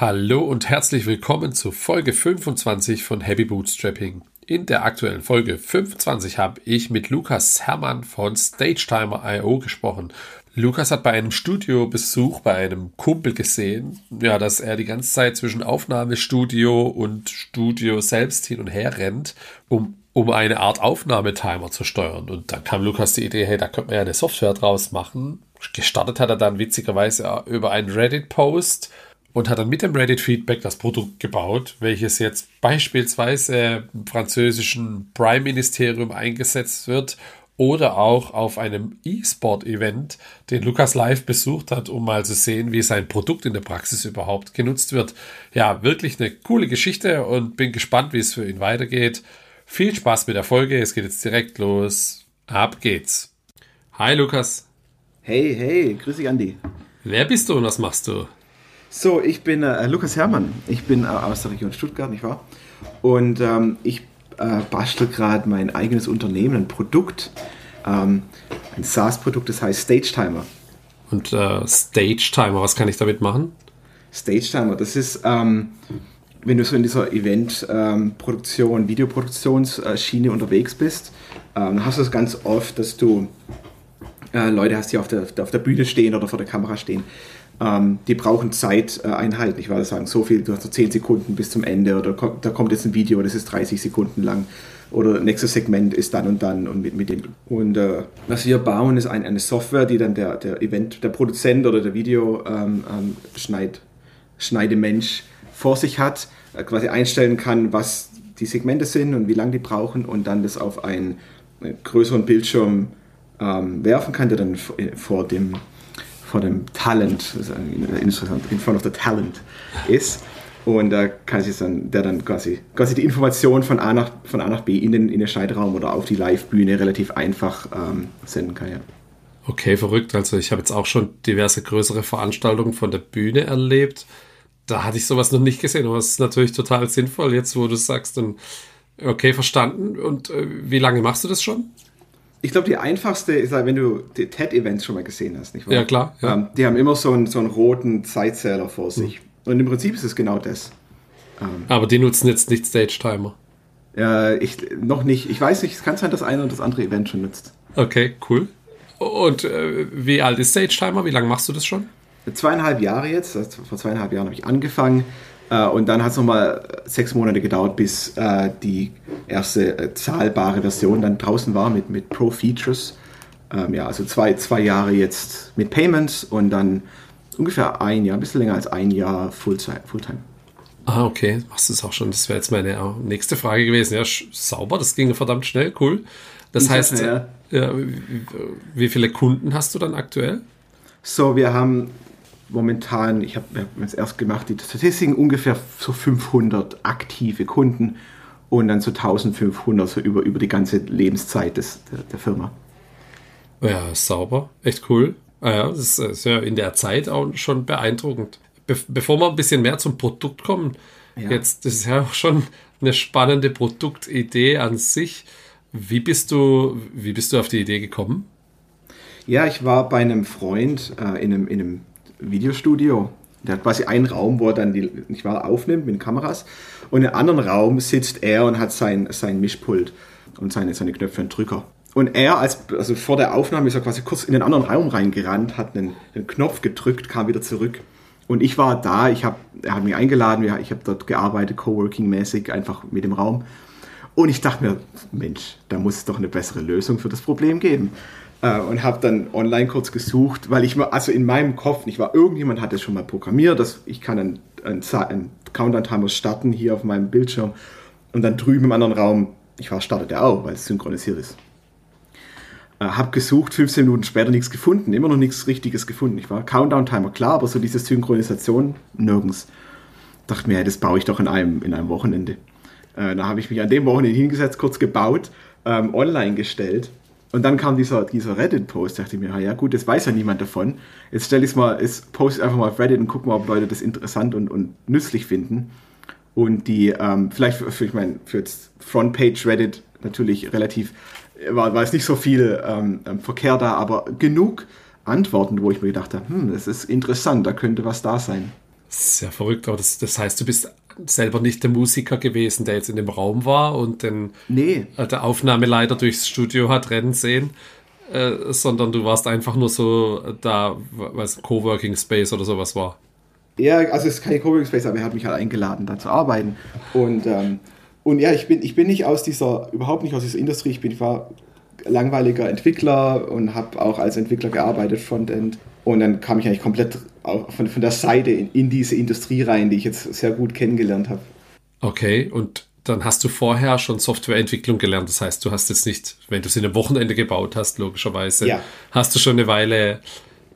Hallo und herzlich willkommen zu Folge 25 von Happy Bootstrapping. In der aktuellen Folge 25 habe ich mit Lukas Hermann von StageTimer.io gesprochen. Lukas hat bei einem Studiobesuch bei einem Kumpel gesehen, ja, dass er die ganze Zeit zwischen Aufnahmestudio und Studio selbst hin und her rennt, um, um eine Art Aufnahmetimer zu steuern. Und dann kam Lukas die Idee, hey, da könnte man ja eine Software draus machen. Gestartet hat er dann witzigerweise über einen Reddit-Post und hat dann mit dem Reddit-Feedback das Produkt gebaut, welches jetzt beispielsweise im französischen Prime-Ministerium eingesetzt wird oder auch auf einem E-Sport-Event, den Lukas live besucht hat, um mal zu sehen, wie sein Produkt in der Praxis überhaupt genutzt wird. Ja, wirklich eine coole Geschichte und bin gespannt, wie es für ihn weitergeht. Viel Spaß mit der Folge, es geht jetzt direkt los. Ab geht's. Hi Lukas. Hey, hey, grüß dich Andi. Wer bist du und was machst du? So, ich bin äh, Lukas Herrmann. Ich bin äh, aus der Region Stuttgart, nicht wahr? Und ähm, ich äh, bastel gerade mein eigenes Unternehmen, ein Produkt, ähm, ein SaaS-Produkt, das heißt Stage Timer. Und äh, Stage Timer, was kann ich damit machen? Stage Timer, das ist, ähm, wenn du so in dieser Event-Produktion, ähm, Videoproduktionsschiene unterwegs bist, ähm, hast du es ganz oft, dass du äh, Leute hast, die auf der, auf der Bühne stehen oder vor der Kamera stehen ähm, die brauchen Zeiteinheiten. Äh, ich würde sagen, so viel, du hast so 10 Sekunden bis zum Ende oder da kommt jetzt ein Video, das ist 30 Sekunden lang oder nächstes Segment ist dann und dann und mit, mit dem. Und äh, was wir bauen, ist ein, eine Software, die dann der, der Event, der Produzent oder der Video ähm, ähm, Schneid, Schneidemensch vor sich hat, äh, quasi einstellen kann, was die Segmente sind und wie lange die brauchen und dann das auf einen, einen größeren Bildschirm ähm, werfen kann, der dann vor dem vor dem Talent, interessant, in front of the talent ist. Und da kann sich dann, der dann quasi, quasi die Information von A nach, von A nach B in den, in den Schneidraum oder auf die Live-Bühne relativ einfach ähm, senden kann, ja. Okay, verrückt. Also ich habe jetzt auch schon diverse größere Veranstaltungen von der Bühne erlebt. Da hatte ich sowas noch nicht gesehen, aber es ist natürlich total sinnvoll, jetzt wo du sagst, dann okay, verstanden. Und äh, wie lange machst du das schon? Ich glaube, die einfachste ist halt, wenn du die TED-Events schon mal gesehen hast, nicht wahr? Ja, klar. Ja. Ähm, die haben immer so einen, so einen roten Zeitzähler vor sich. Mhm. Und im Prinzip ist es genau das. Ähm, Aber die nutzen jetzt nicht Stage-Timer. Ja, ich noch nicht. Ich weiß nicht, es kann sein, dass einer und das andere Event schon nutzt. Okay, cool. Und äh, wie alt ist Stage-Timer? Wie lange machst du das schon? Zweieinhalb Jahre jetzt. Also vor zweieinhalb Jahren habe ich angefangen. Äh, und dann hat es nochmal sechs Monate gedauert, bis äh, die erste äh, zahlbare Version dann draußen war mit, mit Pro Features. Ähm, ja, also zwei, zwei Jahre jetzt mit Payments und dann ungefähr ein Jahr, ein bisschen länger als ein Jahr Fulltime. Fulltime. Ah, okay, machst du es auch schon. Das wäre jetzt meine nächste Frage gewesen. Ja, sauber, das ging verdammt schnell, cool. Das ich heißt, ja. Ja, wie viele Kunden hast du dann aktuell? So, wir haben momentan, ich habe es erst gemacht, die Statistiken ungefähr so 500 aktive Kunden und dann so 1500 so über, über die ganze Lebenszeit des, der, der Firma. Ja, sauber, echt cool. Ah ja, das ist ja in der Zeit auch schon beeindruckend. Be bevor wir ein bisschen mehr zum Produkt kommen, ja. jetzt, das ist ja auch schon eine spannende Produktidee an sich. Wie bist du, wie bist du auf die Idee gekommen? Ja, ich war bei einem Freund äh, in, einem, in einem Videostudio. Der hat quasi einen Raum, wo er dann die, nicht wahr, aufnimmt mit Kameras. Und in einem anderen Raum sitzt er und hat sein, sein Mischpult und seine, seine Knöpfe und Drücker. Und er, als, also vor der Aufnahme, ist er quasi kurz in den anderen Raum reingerannt, hat einen, einen Knopf gedrückt, kam wieder zurück. Und ich war da, ich hab, er hat mich eingeladen, ich habe dort gearbeitet, Coworking-mäßig, einfach mit dem Raum. Und ich dachte mir, Mensch, da muss es doch eine bessere Lösung für das Problem geben. Äh, und habe dann online kurz gesucht, weil ich mal, also in meinem Kopf nicht war, irgendjemand hat das schon mal programmiert, dass ich kann einen, einen, einen Countdown-Timer starten hier auf meinem Bildschirm und dann drüben im anderen Raum, ich war, startet er auch, weil es synchronisiert ist. Äh, hab gesucht, 15 Minuten später nichts gefunden, immer noch nichts Richtiges gefunden. Ich war Countdown-Timer, klar, aber so diese Synchronisation nirgends. Dachte mir, das baue ich doch in einem, in einem Wochenende. Äh, da habe ich mich an dem Wochenende hingesetzt, kurz gebaut, ähm, online gestellt und dann kam dieser, dieser Reddit-Post, dachte ich mir, ja gut, das weiß ja niemand davon. Jetzt stelle ich es mal, jetzt poste einfach mal auf Reddit und gucke mal, ob Leute das interessant und, und nützlich finden. Und die, ähm, vielleicht für, für, ich meine, für jetzt Frontpage Reddit natürlich relativ, war, war es nicht so viel ähm, ähm, Verkehr da, aber genug Antworten, wo ich mir gedacht habe, hm, das ist interessant, da könnte was da sein. Sehr verrückt, aber das, das heißt, du bist selber nicht der Musiker gewesen, der jetzt in dem Raum war und den nee. Äh, der Aufnahmeleiter durchs Studio hat rennen sehen, äh, sondern du warst einfach nur so da, was Coworking Space oder sowas war. Ja, also es ist kein Coworking Space, aber er hat mich halt eingeladen, da zu arbeiten. Und, ähm, und ja, ich bin, ich bin nicht aus dieser, überhaupt nicht aus dieser Industrie, ich bin, ich war langweiliger Entwickler und habe auch als Entwickler gearbeitet, Frontend. Und dann kam ich eigentlich komplett von, von der Seite in, in diese Industrie rein, die ich jetzt sehr gut kennengelernt habe. Okay, und dann hast du vorher schon Softwareentwicklung gelernt. Das heißt, du hast jetzt nicht, wenn du es in einem Wochenende gebaut hast, logischerweise, ja. hast du schon eine Weile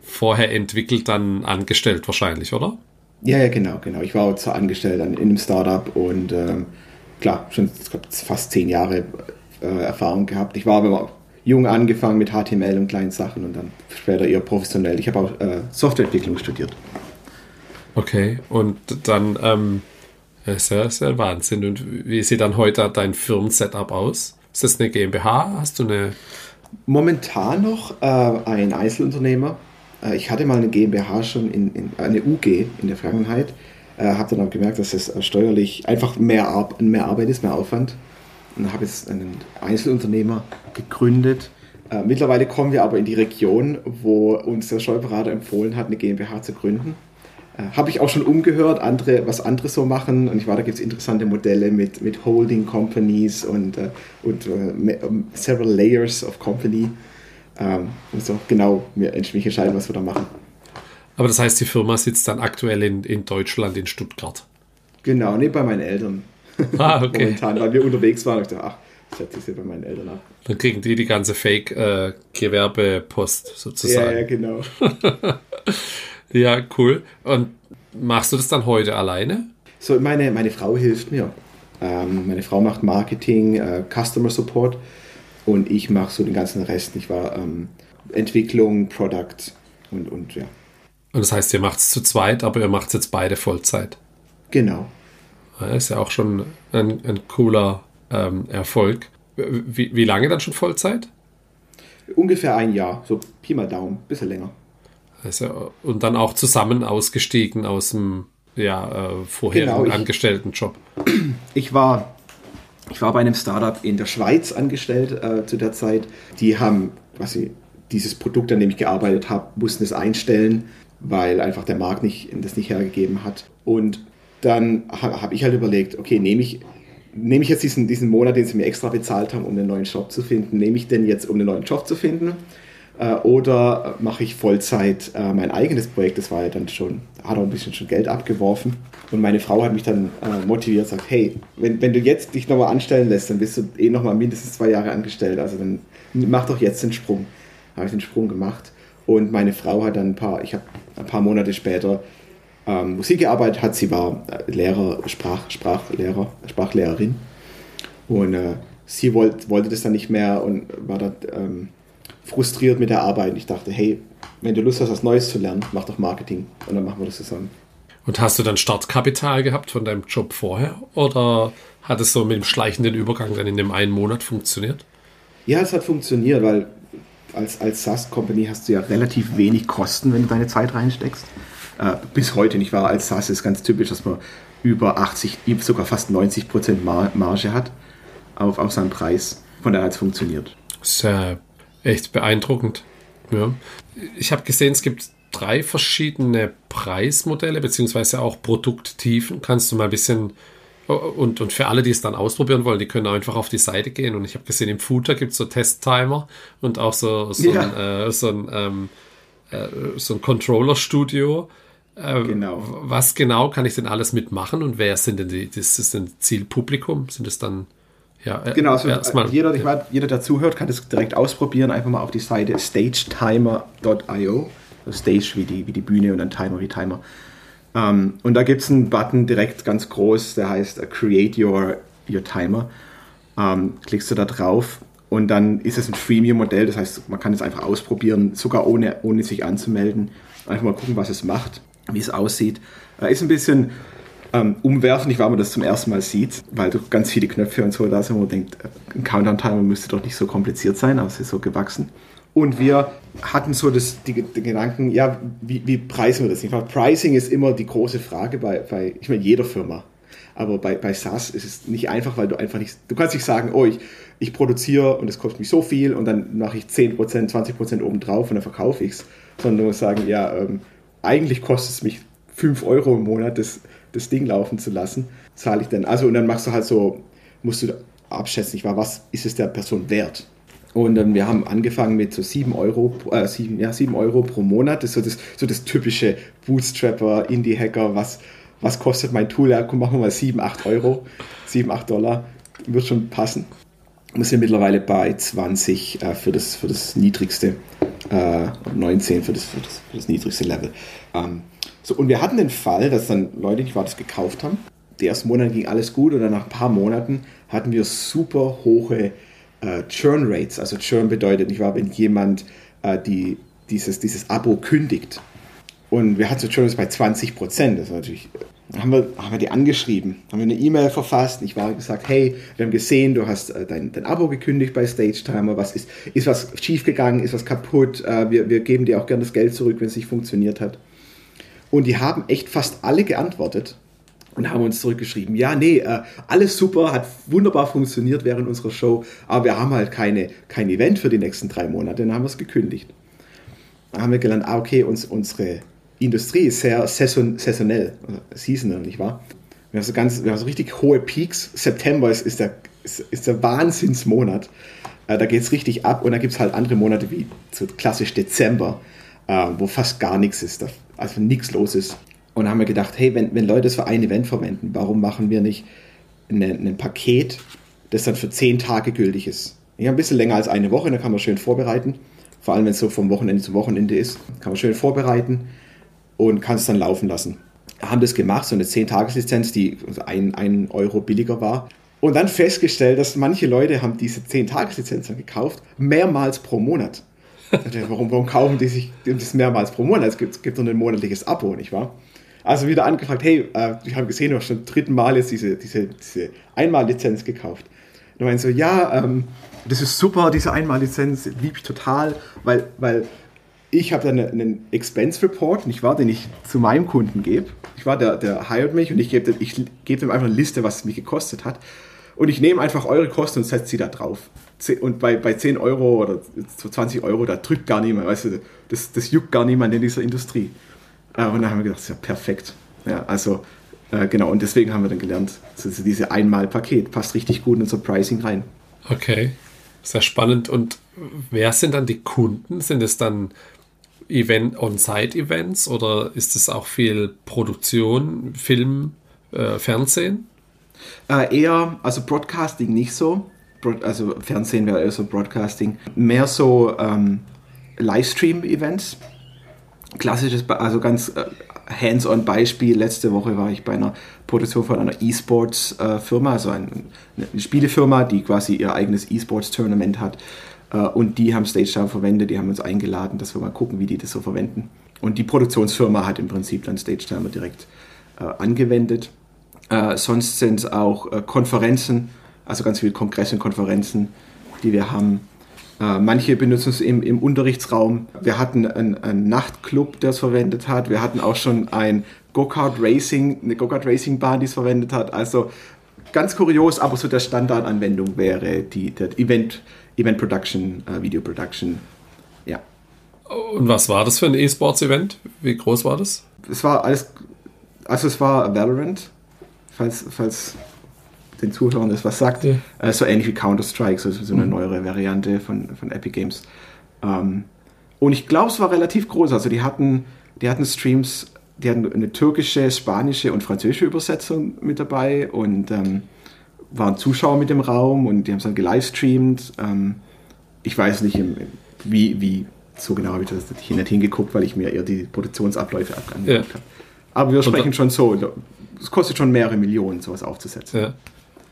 vorher entwickelt, dann angestellt wahrscheinlich, oder? Ja, ja, genau, genau. Ich war auch zwar angestellt in einem Startup und ähm, klar, schon glaub, fast zehn Jahre äh, Erfahrung gehabt. Ich war aber jung angefangen mit HTML und kleinen Sachen und dann später eher professionell. Ich habe auch äh, Softwareentwicklung studiert. Okay, und dann ähm, ist, ja, ist ja Wahnsinn. Und wie sieht dann heute dein Firmensetup aus? Ist das eine GmbH? Hast du eine? Momentan noch äh, ein Einzelunternehmer. Äh, ich hatte mal eine GmbH schon in, in eine UG in der Vergangenheit. Äh, habe dann auch gemerkt, dass es steuerlich einfach mehr, Ar mehr Arbeit ist, mehr Aufwand und habe jetzt einen Einzelunternehmer gegründet. Äh, mittlerweile kommen wir aber in die Region, wo uns der Steuerberater empfohlen hat, eine GmbH zu gründen. Äh, habe ich auch schon umgehört, andere, was andere so machen. Und ich war, da gibt es interessante Modelle mit, mit Holding Companies und, äh, und äh, several layers of Company. Ähm, und so genau mir mich entscheiden, was wir da machen. Aber das heißt, die Firma sitzt dann aktuell in, in Deutschland, in Stuttgart. Genau, nicht bei meinen Eltern. Ah, okay. Momentan, weil wir unterwegs waren. Ich dachte, ach, das setze ich bei meinen Eltern ab. Dann kriegen die die ganze Fake-Gewerbepost äh, sozusagen. Ja, ja, genau. ja, cool. Und machst du das dann heute alleine? So, meine, meine Frau hilft mir. Ähm, meine Frau macht Marketing, äh, Customer Support und ich mache so den ganzen Rest. Ich war ähm, Entwicklung, Product und, und ja. Und das heißt, ihr macht es zu zweit, aber ihr macht es jetzt beide Vollzeit. Genau. Ist ja auch schon ein, ein cooler ähm, Erfolg. Wie, wie lange dann schon Vollzeit? Ungefähr ein Jahr, so Pi mal Daumen, bisschen länger. Also, und dann auch zusammen ausgestiegen aus dem ja, äh, vorherigen genau, ich, Angestelltenjob. Ich war, ich war bei einem Startup in der Schweiz angestellt äh, zu der Zeit. Die haben quasi dieses Produkt, an dem ich gearbeitet habe, mussten es einstellen, weil einfach der Markt nicht, das nicht hergegeben hat. Und dann habe ich halt überlegt, okay, nehme ich, nehme ich jetzt diesen, diesen Monat, den sie mir extra bezahlt haben, um einen neuen Job zu finden, nehme ich den jetzt, um einen neuen Job zu finden? Äh, oder mache ich Vollzeit äh, mein eigenes Projekt? Das war ja dann schon, hat auch ein bisschen schon Geld abgeworfen. Und meine Frau hat mich dann äh, motiviert, sagt, hey, wenn, wenn du jetzt dich nochmal anstellen lässt, dann bist du eh nochmal mindestens zwei Jahre angestellt. Also dann mach doch jetzt den Sprung. Habe ich den Sprung gemacht. Und meine Frau hat dann ein paar, ich habe ein paar Monate später ähm, Musik gearbeitet hat. Sie war äh, Lehrer, Sprach, Sprachlehrer, Sprachlehrerin. Und äh, sie wollt, wollte das dann nicht mehr und war da ähm, frustriert mit der Arbeit. Und ich dachte, hey, wenn du Lust hast, was Neues zu lernen, mach doch Marketing. Und dann machen wir das zusammen. Und hast du dann Startkapital gehabt von deinem Job vorher? Oder hat es so mit dem schleichenden Übergang dann in dem einen Monat funktioniert? Ja, es hat funktioniert, weil als, als SaaS-Company hast du ja relativ wenig Kosten, wenn du deine Zeit reinsteckst äh, bis heute nicht wahr. Als SaaS ist ganz typisch, dass man über 80, sogar fast 90 Prozent Marge hat auf, auf seinen Preis. Von daher hat es funktioniert. Das ist ja echt beeindruckend. Ja. Ich habe gesehen, es gibt drei verschiedene Preismodelle, beziehungsweise auch Produkttiefen. Kannst du mal ein bisschen und, und für alle, die es dann ausprobieren wollen, die können einfach auf die Seite gehen. Und ich habe gesehen, im Footer gibt es so Testtimer und auch so, so ja. ein, äh, so ein, ähm, äh, so ein Controller-Studio. Ähm, genau. Was genau kann ich denn alles mitmachen und wer sind denn die, das ist ein Zielpublikum? Sind es dann ja, äh, genau, also erstmal, jeder, ja. Meine, jeder, der zuhört, kann das direkt ausprobieren. Einfach mal auf die Seite stagetimer.io. Also Stage wie die, wie die Bühne und dann Timer wie Timer. Um, ähm, und da gibt es einen Button direkt ganz groß, der heißt uh, Create Your, your Timer. Um, ähm, klickst du da drauf und dann ist es ein Freemium-Modell, das heißt, man kann es einfach ausprobieren, sogar ohne, ohne sich anzumelden. Einfach mal gucken, was es macht wie es aussieht. Ist ein bisschen ähm, umwerfend, weil man das zum ersten Mal sieht, weil du ganz viele Knöpfe und so da sind, wo man denkt, äh, ein Countdown-Timer müsste doch nicht so kompliziert sein, aber es ist so gewachsen. Und wir hatten so das, die, die Gedanken, ja, wie, wie preisen wir das? Nicht? Pricing ist immer die große Frage bei, bei ich meine, jeder Firma. Aber bei, bei SaaS ist es nicht einfach, weil du einfach nicht, du kannst nicht sagen, oh, ich, ich produziere und es kostet mich so viel und dann mache ich 10%, 20% obendrauf und dann verkaufe ich es. Sondern du musst sagen, ja, ähm, eigentlich kostet es mich 5 Euro im Monat, das, das Ding laufen zu lassen. Zahle ich dann. Also, und dann machst du halt so, musst du abschätzen, nicht wahr, was ist es der Person wert? Und ähm, wir haben angefangen mit so 7 Euro, äh, 7, ja, 7 Euro pro Monat. Das ist so das, so das typische Bootstrapper, Indie-Hacker, was, was kostet mein Tool? Ja, komm, machen wir mal 7, 8 Euro, 7, 8 Dollar. Wird schon passen. Wir sind mittlerweile bei 20 äh, für, das, für das niedrigste, äh, 19 für das, für das, für das niedrigste Level. Ähm, so, und wir hatten den Fall, dass dann Leute, die das gekauft haben. Die ersten Monate ging alles gut und dann nach ein paar Monaten hatten wir super hohe äh, Churn Rates. Also Churn bedeutet, nicht wahr, wenn jemand äh, die, dieses, dieses Abo kündigt. Und wir hatten so Churn Rates bei 20 Prozent. Das war natürlich haben wir, haben wir die angeschrieben, haben wir eine E-Mail verfasst. Ich war gesagt, hey, wir haben gesehen, du hast äh, dein, dein Abo gekündigt bei Stage Timer. Was ist, ist was schiefgegangen? Ist was kaputt? Äh, wir, wir geben dir auch gerne das Geld zurück, wenn es nicht funktioniert hat. Und die haben echt fast alle geantwortet und haben uns zurückgeschrieben, ja, nee, äh, alles super, hat wunderbar funktioniert während unserer Show, aber wir haben halt keine, kein Event für die nächsten drei Monate, dann haben wir es gekündigt. Da haben wir gelernt, ah, okay, uns, unsere Industrie ist sehr saison, saisonell, seasonal, nicht wahr? Wir haben so ganz, wir haben so richtig hohe Peaks. September ist, ist, der, ist, ist der Wahnsinnsmonat. Äh, da geht es richtig ab und dann gibt es halt andere Monate wie so klassisch Dezember, äh, wo fast gar nichts ist, also nichts los ist. Und haben wir gedacht, hey, wenn, wenn Leute es für ein Event verwenden, warum machen wir nicht ein Paket, das dann für zehn Tage gültig ist? Ja, ein bisschen länger als eine Woche, dann kann man schön vorbereiten. Vor allem, wenn es so vom Wochenende zu Wochenende ist, kann man schön vorbereiten und kann es dann laufen lassen. Haben das gemacht, so eine 10-Tages-Lizenz, die ein, ein Euro billiger war. Und dann festgestellt, dass manche Leute haben diese 10-Tages-Lizenz gekauft, mehrmals pro Monat. warum, warum kaufen die sich das mehrmals pro Monat? Es gibt, es gibt doch ein monatliches Abo, nicht wahr? Also wieder angefragt, hey, äh, wir haben gesehen, du hast schon dritten Mal jetzt diese, diese, diese Einmal-Lizenz gekauft. Und meinen so, ja, ähm, das ist super, diese Einmal-Lizenz, liebe ich total, weil, weil ich habe dann einen Expense Report, nicht wahr, den ich zu meinem Kunden gebe. Ich war der, der hired mich und ich gebe ich geb ihm einfach eine Liste, was es mich gekostet hat. Und ich nehme einfach eure Kosten und setze sie da drauf. Und bei, bei 10 Euro oder 20 Euro, da drückt gar niemand, weißt du, das, das juckt gar niemand in dieser Industrie. Äh, und dann haben wir gedacht, ja perfekt. Ja, also, äh, genau, und deswegen haben wir dann gelernt, also diese Einmal-Paket passt richtig gut in unser Pricing rein. Okay, sehr spannend. Und wer sind dann die Kunden? Sind es dann Event, On-Site-Events oder ist es auch viel Produktion, Film, äh, Fernsehen? Äh, eher, also Broadcasting nicht so. Also Fernsehen wäre eher so Broadcasting. Mehr so ähm, Livestream-Events. Klassisches, also ganz äh, hands-on Beispiel. Letzte Woche war ich bei einer Produktion von einer E-Sports-Firma, also eine Spielefirma, die quasi ihr eigenes E-Sports-Tournament hat. Äh, und die haben Stage Time verwendet, die haben uns eingeladen, dass wir mal gucken, wie die das so verwenden. Und die Produktionsfirma hat im Prinzip dann Stage Timer direkt äh, angewendet. Äh, sonst sind es auch äh, Konferenzen, also ganz viele Kongresse und Konferenzen, die wir haben. Äh, manche benutzen es im, im Unterrichtsraum. Wir hatten einen, einen Nachtclub, der es verwendet hat. Wir hatten auch schon ein Go-Kart Racing, eine Go-Kart Racing Bahn, die es verwendet hat. Also ganz kurios, aber so der Standardanwendung wäre die, der Event, Event Production, äh, Video Production. Ja. Und was war das für ein E-Sports-Event? Wie groß war das? Es war alles, also es war Valorant, falls, falls den Zuhörern das was sagt. Ja. Äh, so ähnlich wie Counter-Strike, so, so eine mhm. neuere Variante von, von Epic Games. Ähm, und ich glaube, es war relativ groß. Also die hatten, die hatten Streams, die hatten eine türkische, spanische und französische Übersetzung mit dabei und ähm, waren Zuschauer mit dem Raum und die haben es dann gelivestreamt. Ähm, ich weiß nicht, wie, wie so genau habe ich das nicht hingeguckt, weil ich mir eher die Produktionsabläufe angeguckt ja. habe. Aber wir sprechen schon so, es kostet schon mehrere Millionen, sowas aufzusetzen. Ja.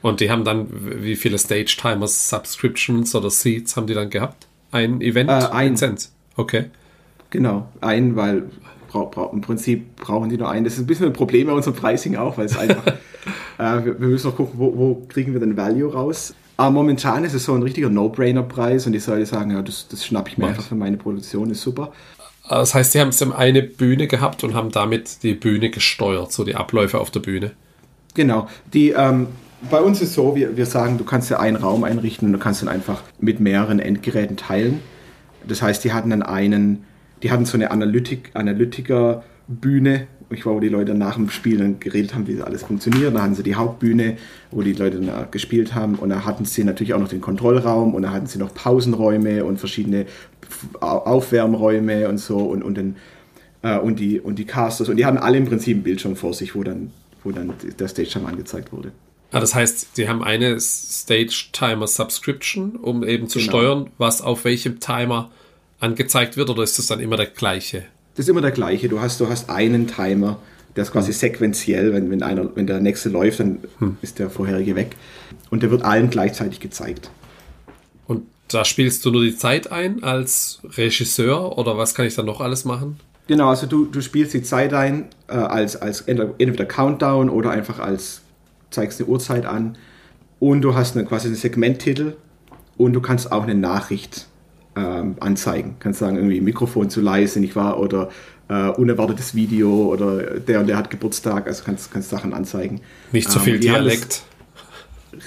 Und die haben dann, wie viele Stage-Timers, Subscriptions oder Seats haben die dann gehabt? Ein Event? Äh, ein Cent. Okay. Genau, ein, weil im Prinzip brauchen die nur einen. Das ist ein bisschen ein Problem bei unserem Pricing auch, weil es einfach, äh, wir, wir, müssen noch gucken, wo, wo, kriegen wir den Value raus. Aber momentan ist es so ein richtiger No-Brainer-Preis und die Leute sagen, ja, das, das schnapp ich mir einfach für meine Produktion, ist super. Das heißt, sie haben sie haben eine Bühne gehabt und haben damit die Bühne gesteuert, so die Abläufe auf der Bühne. Genau. Die, ähm, bei uns ist so, wir, wir sagen, du kannst ja einen Raum einrichten und du kannst dann einfach mit mehreren Endgeräten teilen. Das heißt, die hatten dann einen, die hatten so eine Analytik, Analytiker-Bühne, ich war, wo die Leute nach dem Spiel dann geredet haben, wie das alles funktioniert. Da hatten sie die Hauptbühne, wo die Leute dann gespielt haben. Und da hatten sie natürlich auch noch den Kontrollraum und da hatten sie noch Pausenräume und verschiedene Aufwärmräume und so und, und, den, äh, und, die, und die Casters. Und die hatten alle im Prinzip ein Bildschirm vor sich, wo dann, wo dann der Stage-Time angezeigt wurde. Ah, das heißt, sie haben eine Stage-Timer-Subscription, um eben zu genau. steuern, was auf welchem Timer angezeigt wird, oder ist das dann immer der gleiche? Das ist immer der gleiche. Du hast, du hast einen Timer, der ist quasi sequenziell. Wenn, wenn, einer, wenn der nächste läuft, dann hm. ist der vorherige weg. Und der wird allen gleichzeitig gezeigt. Und da spielst du nur die Zeit ein als Regisseur oder was kann ich dann noch alles machen? Genau, also du, du spielst die Zeit ein äh, als, als entweder Countdown oder einfach als zeigst eine Uhrzeit an und du hast eine, quasi einen Segmenttitel und du kannst auch eine Nachricht ähm, anzeigen. Kannst sagen, irgendwie Mikrofon zu leise, nicht wahr? Oder äh, unerwartetes Video oder der und der hat Geburtstag, also kannst, kannst Sachen anzeigen. Nicht zu so viel ähm, Dialekt.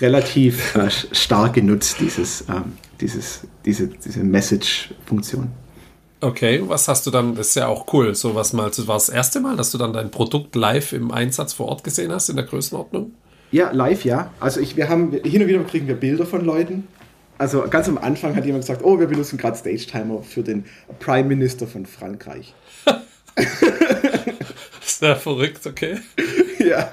Relativ äh, stark genutzt, dieses, ähm, dieses, diese, diese Message-Funktion. Okay, was hast du dann, das ist ja auch cool, so was mal, das war das erste Mal, dass du dann dein Produkt live im Einsatz vor Ort gesehen hast, in der Größenordnung? Ja, live, ja. Also ich, wir haben, hin und wieder kriegen wir Bilder von Leuten. Also ganz am Anfang hat jemand gesagt, oh, wir benutzen gerade Stage Timer für den Prime Minister von Frankreich. Sehr verrückt, okay. ja,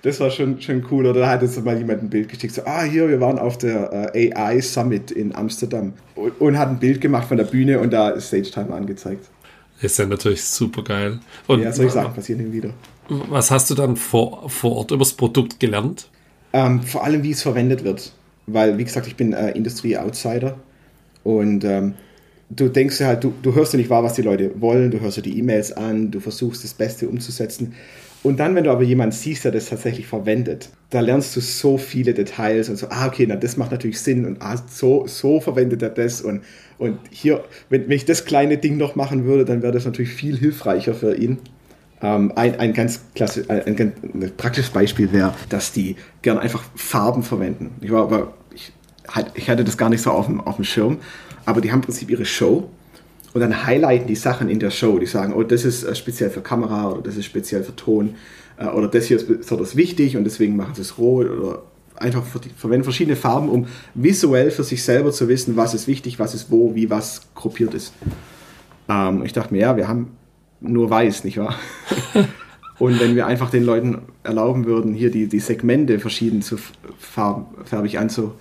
das war schon, schon cool. Oder da hat jetzt mal jemand ein Bild geschickt, so, ah, hier, wir waren auf der äh, AI Summit in Amsterdam und, und hat ein Bild gemacht von der Bühne und da ist Stage Timer angezeigt. Ist ja natürlich super geil. Und ja, soll ich sagen, passiert hin wieder. Was hast du dann vor, vor Ort über das Produkt gelernt? Ähm, vor allem, wie es verwendet wird. Weil, wie gesagt, ich bin äh, Industrie-Outsider und ähm, du denkst ja halt, du, du hörst ja nicht wahr, was die Leute wollen, du hörst ja die E-Mails an, du versuchst das Beste umzusetzen. Und dann, wenn du aber jemanden siehst, der das tatsächlich verwendet, da lernst du so viele Details und so, ah, okay, na, das macht natürlich Sinn und ah, so, so verwendet er das und, und hier, wenn, wenn ich das kleine Ding noch machen würde, dann wäre das natürlich viel hilfreicher für ihn. Ähm, ein, ein ganz klassisch, ein, ein, ein praktisches Beispiel wäre, dass die gern einfach Farben verwenden. Ich, war, aber ich, hatte das gar nicht so auf dem, auf dem Schirm, aber die haben im Prinzip ihre Show und dann highlighten die Sachen in der Show. Die sagen, oh, das ist äh, speziell für Kamera oder das ist speziell für Ton äh, oder das hier ist besonders wichtig und deswegen machen sie es rot oder einfach verwenden verschiedene Farben, um visuell für sich selber zu wissen, was ist wichtig, was ist wo, wie was gruppiert ist. Ähm, ich dachte mir, ja, wir haben nur weiß, nicht wahr? Und wenn wir einfach den Leuten erlauben würden, hier die, die Segmente verschieden zu farb, farbig anzu, ja,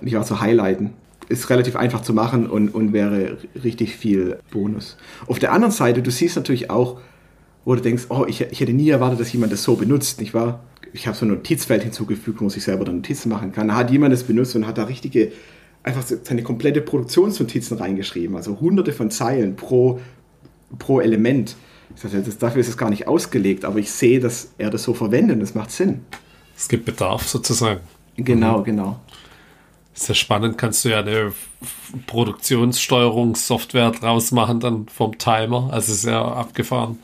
nicht wahr, zu highlighten, ist relativ einfach zu machen und, und wäre richtig viel Bonus. Auf der anderen Seite, du siehst natürlich auch, wo du denkst, oh, ich, ich hätte nie erwartet, dass jemand das so benutzt, nicht wahr? Ich habe so ein Notizfeld hinzugefügt, wo ich selber dann Notizen machen kann. Da hat jemand das benutzt und hat da richtige, einfach seine komplette Produktionsnotizen reingeschrieben. Also hunderte von Zeilen pro pro Element. Ich sage, das, dafür ist es gar nicht ausgelegt, aber ich sehe, dass er das so verwendet und das macht Sinn. Es gibt Bedarf sozusagen. Genau, mhm. genau. Sehr spannend, kannst du ja eine Produktionssteuerungssoftware draus machen, dann vom Timer. Also sehr abgefahren.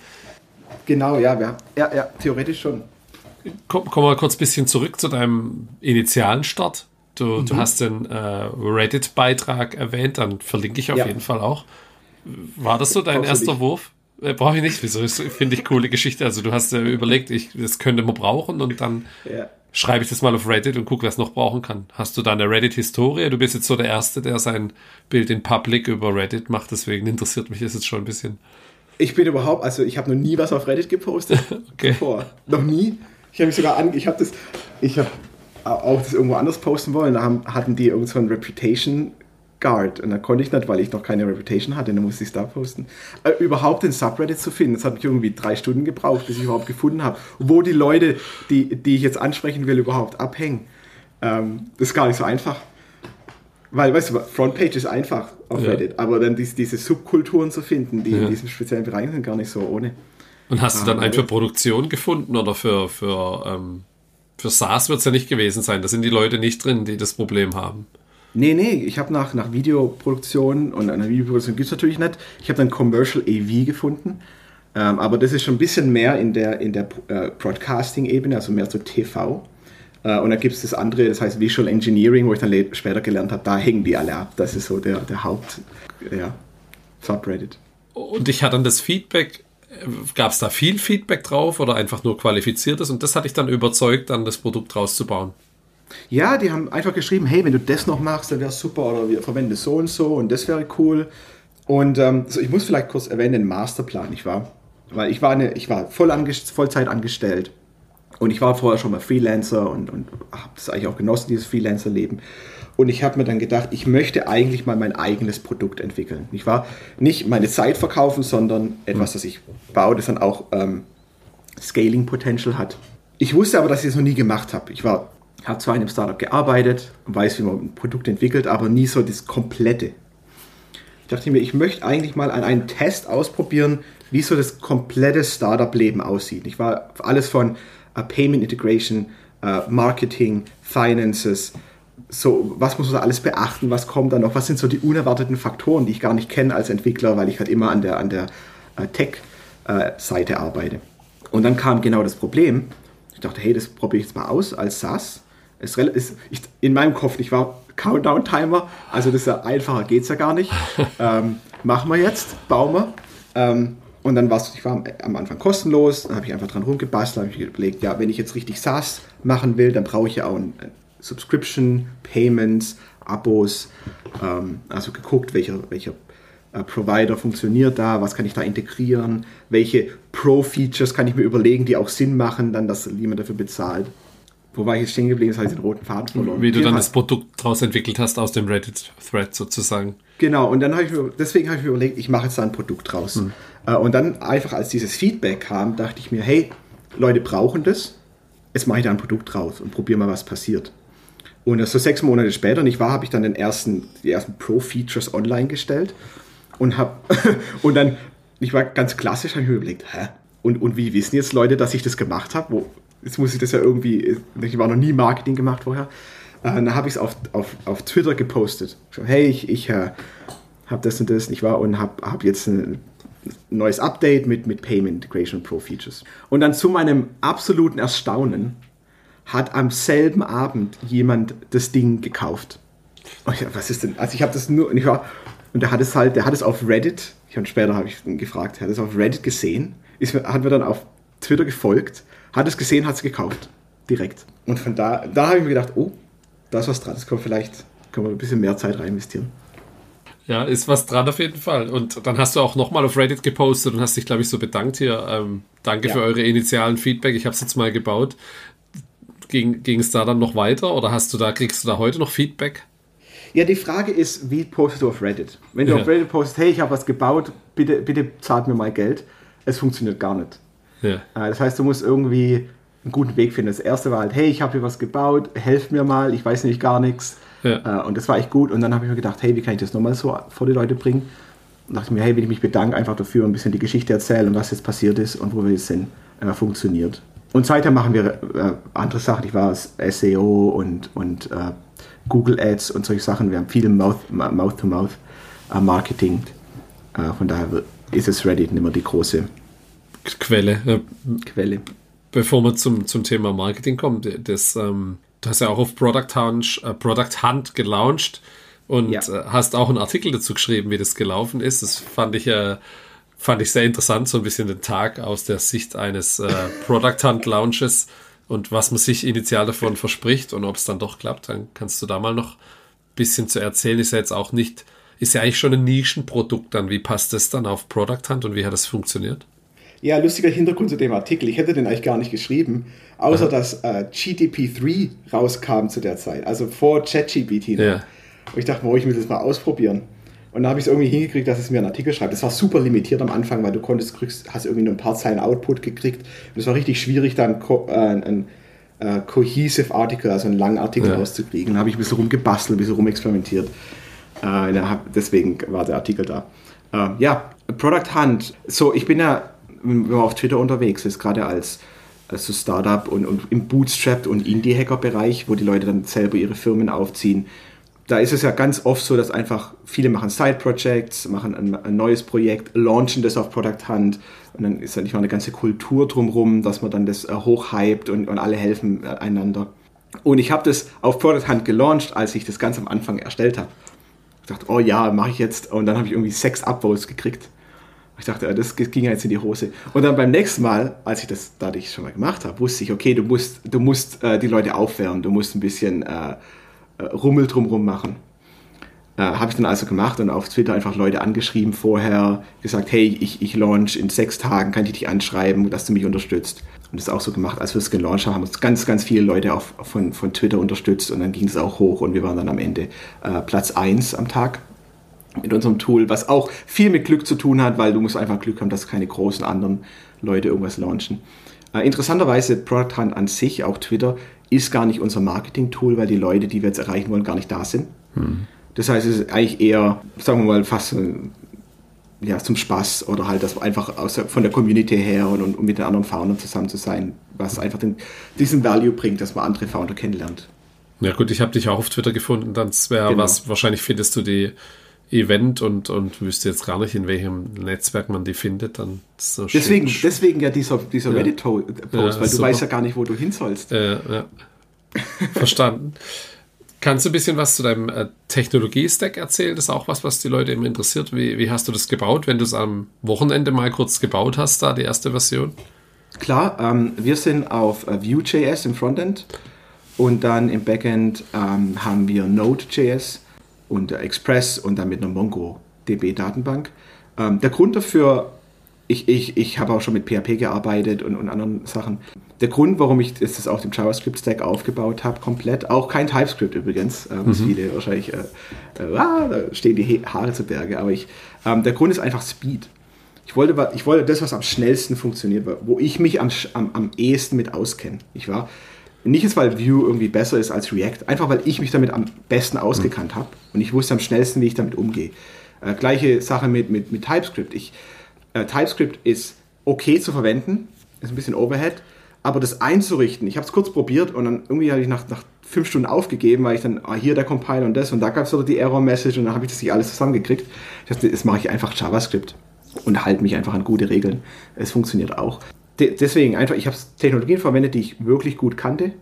Genau, ja, ja, ja, ja theoretisch schon. Komm, komm mal kurz ein bisschen zurück zu deinem initialen Start. Du, mhm. du hast den äh, Reddit-Beitrag erwähnt, dann verlinke ich auf ja. jeden Fall auch. War das so dein erster Wurf? Äh, Brauche ich nicht. Wieso? Finde ich coole Geschichte. Also du hast äh, überlegt, ich, das könnte man brauchen und dann ja. Schreibe ich das mal auf Reddit und gucke, was noch brauchen kann. Hast du da eine Reddit-Historie? Du bist jetzt so der Erste, der sein Bild in Public über Reddit macht. Deswegen interessiert mich das jetzt schon ein bisschen. Ich bin überhaupt, also ich habe noch nie was auf Reddit gepostet. okay. Bevor. Noch nie. Ich habe mich sogar an, ich habe das, ich habe auch das irgendwo anders posten wollen. Da haben, hatten die irgend so ein Reputation Guard. Und da konnte ich nicht, weil ich noch keine Reputation hatte, dann musste ich es da posten. Äh, überhaupt den Subreddit zu finden, das hat mich irgendwie drei Stunden gebraucht, bis ich überhaupt gefunden habe, wo die Leute, die, die ich jetzt ansprechen will, überhaupt abhängen. Ähm, das ist gar nicht so einfach. Weil, weißt du, Frontpage ist einfach auf ja. Reddit, aber dann diese, diese Subkulturen zu finden, die ja. in diesem speziellen Bereich sind, gar nicht so ohne. Und hast du dann einen für Produktion gefunden oder für, für ähm, für SaaS wird es ja nicht gewesen sein. Da sind die Leute nicht drin, die das Problem haben. Nee, nee, ich habe nach, nach Videoproduktion und einer Videoproduktion gibt es natürlich nicht. Ich habe dann Commercial AV gefunden. Ähm, aber das ist schon ein bisschen mehr in der, in der äh, Broadcasting-Ebene, also mehr so TV. Äh, und dann gibt es das andere, das heißt Visual Engineering, wo ich dann später gelernt habe, da hängen die alle ab. Das ist so der, der Haupt, ja, Subreddit. Und ich hatte dann das Feedback, gab es da viel Feedback drauf oder einfach nur qualifiziertes? Und das hat dich dann überzeugt, dann das Produkt rauszubauen. Ja, die haben einfach geschrieben, hey, wenn du das noch machst, dann wäre es super oder wir verwenden so und so und das wäre cool. Und ähm, so, ich muss vielleicht kurz erwähnen, den Masterplan, ich war, weil ich war, eine, ich war voll Vollzeit angestellt und ich war vorher schon mal Freelancer und, und habe das eigentlich auch genossen, dieses Freelancer-Leben. Und ich habe mir dann gedacht, ich möchte eigentlich mal mein eigenes Produkt entwickeln. Ich war nicht meine Zeit verkaufen, sondern etwas, das ich baue, das dann auch ähm, Scaling Potential hat. Ich wusste aber, dass ich das noch nie gemacht habe. Ich war habe zwar in einem Startup gearbeitet weiß, wie man ein Produkt entwickelt, aber nie so das komplette. Ich dachte mir, ich möchte eigentlich mal an einen Test ausprobieren, wie so das komplette Startup-Leben aussieht. Ich war alles von uh, Payment Integration, uh, Marketing, Finances, so, was muss man da alles beachten, was kommt da noch, was sind so die unerwarteten Faktoren, die ich gar nicht kenne als Entwickler, weil ich halt immer an der, an der uh, Tech-Seite arbeite. Und dann kam genau das Problem. Ich dachte, hey, das probiere ich jetzt mal aus als SaaS ist, ist ich, in meinem Kopf, ich war Countdown-Timer, also das ist ja einfacher geht es ja gar nicht. ähm, machen wir jetzt, bauen wir. Ähm, und dann war es, ich war am Anfang kostenlos, dann habe ich einfach dran rumgebastelt, habe ich überlegt, ja, wenn ich jetzt richtig SaaS machen will, dann brauche ich ja auch ein Subscription, Payments, Abos, ähm, also geguckt, welcher, welcher äh, Provider funktioniert da, was kann ich da integrieren, welche Pro-Features kann ich mir überlegen, die auch Sinn machen, dann, dass jemand dafür bezahlt. Wo war ich jetzt stehen geblieben? Das habe ich den roten Faden verloren. Wie du dann das Produkt daraus entwickelt hast aus dem Reddit-Thread sozusagen. Genau, und dann habe ich mir, deswegen habe ich mir überlegt, ich mache jetzt da ein Produkt draus. Hm. Äh, und dann einfach, als dieses Feedback kam, dachte ich mir, hey, Leute brauchen das, jetzt mache ich da ein Produkt draus und probiere mal, was passiert. Und das so sechs Monate später, nicht wahr, habe ich dann den ersten, die ersten Pro-Features online gestellt und habe, und dann, ich war ganz klassisch, habe ich mir überlegt, hä? Und, und wie wissen jetzt Leute, dass ich das gemacht habe? Jetzt muss ich das ja irgendwie, ich war noch nie Marketing gemacht vorher. Äh, dann habe ich es auf, auf, auf Twitter gepostet. So, hey, ich, ich äh, habe das und das nicht wahr und habe hab jetzt ein neues Update mit, mit Payment Integration Pro Features. Und dann zu meinem absoluten Erstaunen hat am selben Abend jemand das Ding gekauft. Und ich, was ist denn? Also ich habe das nur, und war, und der hat es halt, der hat es auf Reddit, ich habe später habe ich ihn gefragt, er hat es auf Reddit gesehen, ist, hat mir dann auf Twitter gefolgt hat es gesehen, hat es gekauft. Direkt. Und von da, da habe ich mir gedacht, oh, da ist was dran. Das kann vielleicht können wir ein bisschen mehr Zeit rein investieren. Ja, ist was dran auf jeden Fall. Und dann hast du auch nochmal auf Reddit gepostet und hast dich, glaube ich, so bedankt hier. Ähm, danke ja. für eure initialen Feedback. Ich habe es jetzt mal gebaut. Ging, ging es da dann noch weiter oder hast du da, kriegst du da heute noch Feedback? Ja, die Frage ist, wie postest du auf Reddit? Wenn du ja. auf Reddit postest, hey, ich habe was gebaut, bitte, bitte zahlt mir mal Geld, es funktioniert gar nicht. Ja. Äh, das heißt, du musst irgendwie einen guten Weg finden. Das erste war halt, hey, ich habe hier was gebaut, helft mir mal, ich weiß nämlich gar nichts. Ja. Äh, und das war echt gut. Und dann habe ich mir gedacht, hey, wie kann ich das nochmal so vor die Leute bringen? Und dachte mir, hey, will ich mich bedanken, einfach dafür ein bisschen die Geschichte erzählen, was jetzt passiert ist und wo wir jetzt sind, äh, funktioniert. Und seither machen wir äh, andere Sachen. Ich war SEO und, und äh, Google Ads und solche Sachen. Wir haben viel Mouth-to-Mouth-Marketing. Äh, von daher ist es Reddit nicht mehr die große Quelle. Quelle. Bevor wir zum, zum Thema Marketing kommen, das, ähm, du hast ja auch auf Product Hunt, äh, Product Hunt gelauncht und ja. äh, hast auch einen Artikel dazu geschrieben, wie das gelaufen ist. Das fand ich äh, fand ich sehr interessant, so ein bisschen den Tag aus der Sicht eines äh, Product Hunt Launches und was man sich initial davon verspricht und ob es dann doch klappt, dann kannst du da mal noch ein bisschen zu erzählen. Ist ja jetzt auch nicht, ist ja eigentlich schon ein Nischenprodukt dann. Wie passt das dann auf Product Hunt und wie hat das funktioniert? Ja, lustiger Hintergrund zu dem Artikel. Ich hätte den eigentlich gar nicht geschrieben, außer Aha. dass äh, GTP3 rauskam zu der Zeit, also vor ChatGPT. Ja. Und ich dachte, oh, ich will das mal ausprobieren. Und dann habe ich es irgendwie hingekriegt, dass es mir einen Artikel schreibt. Das war super limitiert am Anfang, weil du konntest, kriegst, hast irgendwie nur ein paar Zeilen Output gekriegt. Und es war richtig schwierig, dann äh, ein äh, cohesive Artikel, also einen langen Artikel ja. rauszukriegen. Dann habe ich ein bisschen rumgebastelt, ein bisschen rumexperimentiert. Äh, deswegen war der Artikel da. Äh, ja, Product Hunt. So, ich bin ja wenn man auf Twitter unterwegs ist, gerade als also Startup und, und im Bootstrap und Indie-Hacker-Bereich, wo die Leute dann selber ihre Firmen aufziehen. Da ist es ja ganz oft so, dass einfach viele machen Side-Projects, machen ein, ein, neues Projekt, launchen das auf Product Hunt und dann ist da nicht mal eine ganze Kultur drumherum, dass man dann das äh, hochhypt und, und alle helfen einander. Und ich habe das auf Product Hunt gelauncht, als ich das ganz am Anfang erstellt habe. Ich dachte, oh ja, mache ich jetzt. Und dann habe ich irgendwie sechs Upvotes gekriegt. Ich dachte, das ging ja jetzt in die Hose. Und dann beim nächsten Mal, als ich das dadurch schon mal gemacht habe, wusste ich, okay, du musst, du musst äh, die Leute aufwärmen, du musst ein bisschen äh, äh Rummel drumherum machen. Äh, habe ich dann also gemacht und auf Twitter einfach Leute angeschrieben vorher, gesagt, hey, ich, ich launch in sechs Tagen, kann ich dich anschreiben, dass du mich unterstützt. Und das auch so gemacht, als wir es gelauncht haben, haben uns ganz, ganz viele Leute auf, von, von Twitter unterstützt und dann ging es auch hoch und wir waren dann am Ende äh, Platz 1 am Tag mit unserem Tool, was auch viel mit Glück zu tun hat, weil du musst einfach Glück haben, dass keine großen anderen Leute irgendwas launchen. Äh, interessanterweise, Product Hunt an sich, auch Twitter, ist gar nicht unser Marketing-Tool, weil die Leute, die wir jetzt erreichen wollen, gar nicht da sind. Hm. Das heißt, es ist eigentlich eher, sagen wir mal, fast ja, zum Spaß oder halt das einfach aus, von der Community her und, und mit den anderen Foundern zusammen zu sein, was einfach den, diesen Value bringt, dass man andere Founder kennenlernt. Ja gut, ich habe dich auch auf Twitter gefunden, dann wäre genau. was, wahrscheinlich findest du die Event und, und wüsste jetzt gar nicht, in welchem Netzwerk man die findet, dann so deswegen, deswegen ja dieser, dieser ja. Reddit-Post, ja, weil super. du weißt ja gar nicht, wo du hin sollst. Äh, ja. Verstanden. Kannst du ein bisschen was zu deinem äh, Technologie-Stack erzählen? Das ist auch was, was die Leute immer interessiert. Wie, wie hast du das gebaut, wenn du es am Wochenende mal kurz gebaut hast, da die erste Version? Klar, ähm, wir sind auf äh, Vue.js im Frontend und dann im Backend ähm, haben wir Node.js und Express und dann mit einer MongoDB-Datenbank. Ähm, der Grund dafür, ich, ich, ich habe auch schon mit PHP gearbeitet und, und anderen Sachen. Der Grund, warum ich das auf dem JavaScript-Stack aufgebaut habe, komplett, auch kein TypeScript übrigens, was mhm. viele wahrscheinlich, äh, äh, ah, da stehen die Haare zu Berge, aber ich, ähm, der Grund ist einfach Speed. Ich wollte, ich wollte das, was am schnellsten funktioniert, wo ich mich am, am, am ehesten mit auskenne. Ich war, nicht jetzt, weil Vue irgendwie besser ist als React, einfach weil ich mich damit am besten ausgekannt habe und ich wusste am schnellsten, wie ich damit umgehe. Äh, gleiche Sache mit, mit, mit TypeScript. Ich, äh, TypeScript ist okay zu verwenden, ist ein bisschen Overhead, aber das einzurichten, ich habe es kurz probiert und dann irgendwie habe ich nach, nach fünf Stunden aufgegeben, weil ich dann, ah, hier der Compiler und das und da gab es wieder die Error-Message und dann habe ich das nicht alles zusammengekriegt. Ich dachte, jetzt mache ich einfach JavaScript und halte mich einfach an gute Regeln. Es funktioniert auch de deswegen einfach, ich habe Technologien verwendet, die ich wirklich gut kannte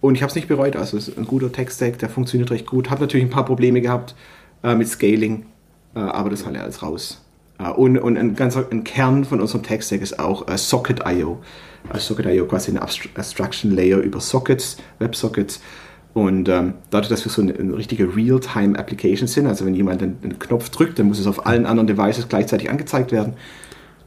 und ich habe es nicht bereut. Also es ist ein guter Tech-Stack, der funktioniert recht gut. Habe natürlich ein paar Probleme gehabt äh, mit Scaling, äh, aber das war ja alles raus. Äh, und, und ein ganzer ein Kern von unserem Tech-Stack ist auch äh, Socket.io. Also Socket.io quasi eine Abstraction Layer über Sockets, WebSockets. Und ähm, dadurch, dass wir so eine, eine richtige Real-Time-Application sind, also wenn jemand einen, einen Knopf drückt, dann muss es auf allen anderen Devices gleichzeitig angezeigt werden.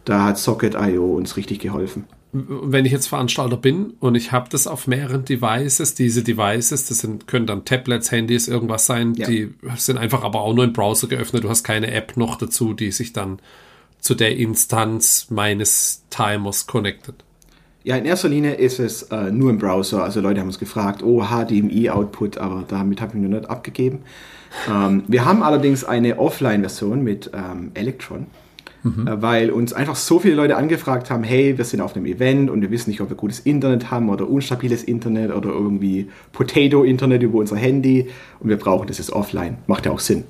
Da hat Socket.io uns richtig geholfen wenn ich jetzt Veranstalter bin und ich habe das auf mehreren Devices, diese Devices, das sind, können dann Tablets, Handys, irgendwas sein, ja. die sind einfach aber auch nur im Browser geöffnet. Du hast keine App noch dazu, die sich dann zu der Instanz meines Timers connectet. Ja, in erster Linie ist es äh, nur im Browser. Also Leute haben uns gefragt, oh, HDMI-Output, aber damit habe ich noch nicht abgegeben. Ähm, wir haben allerdings eine Offline-Version mit ähm, Electron mhm. Äh, weil uns einfach so viele Leute angefragt haben, hey, wir sind auf einem Event und wir wissen nicht, ob wir gutes Internet haben oder unstabiles Internet oder irgendwie Potato-Internet über unser Handy und wir brauchen das jetzt offline. Macht ja auch Sinn.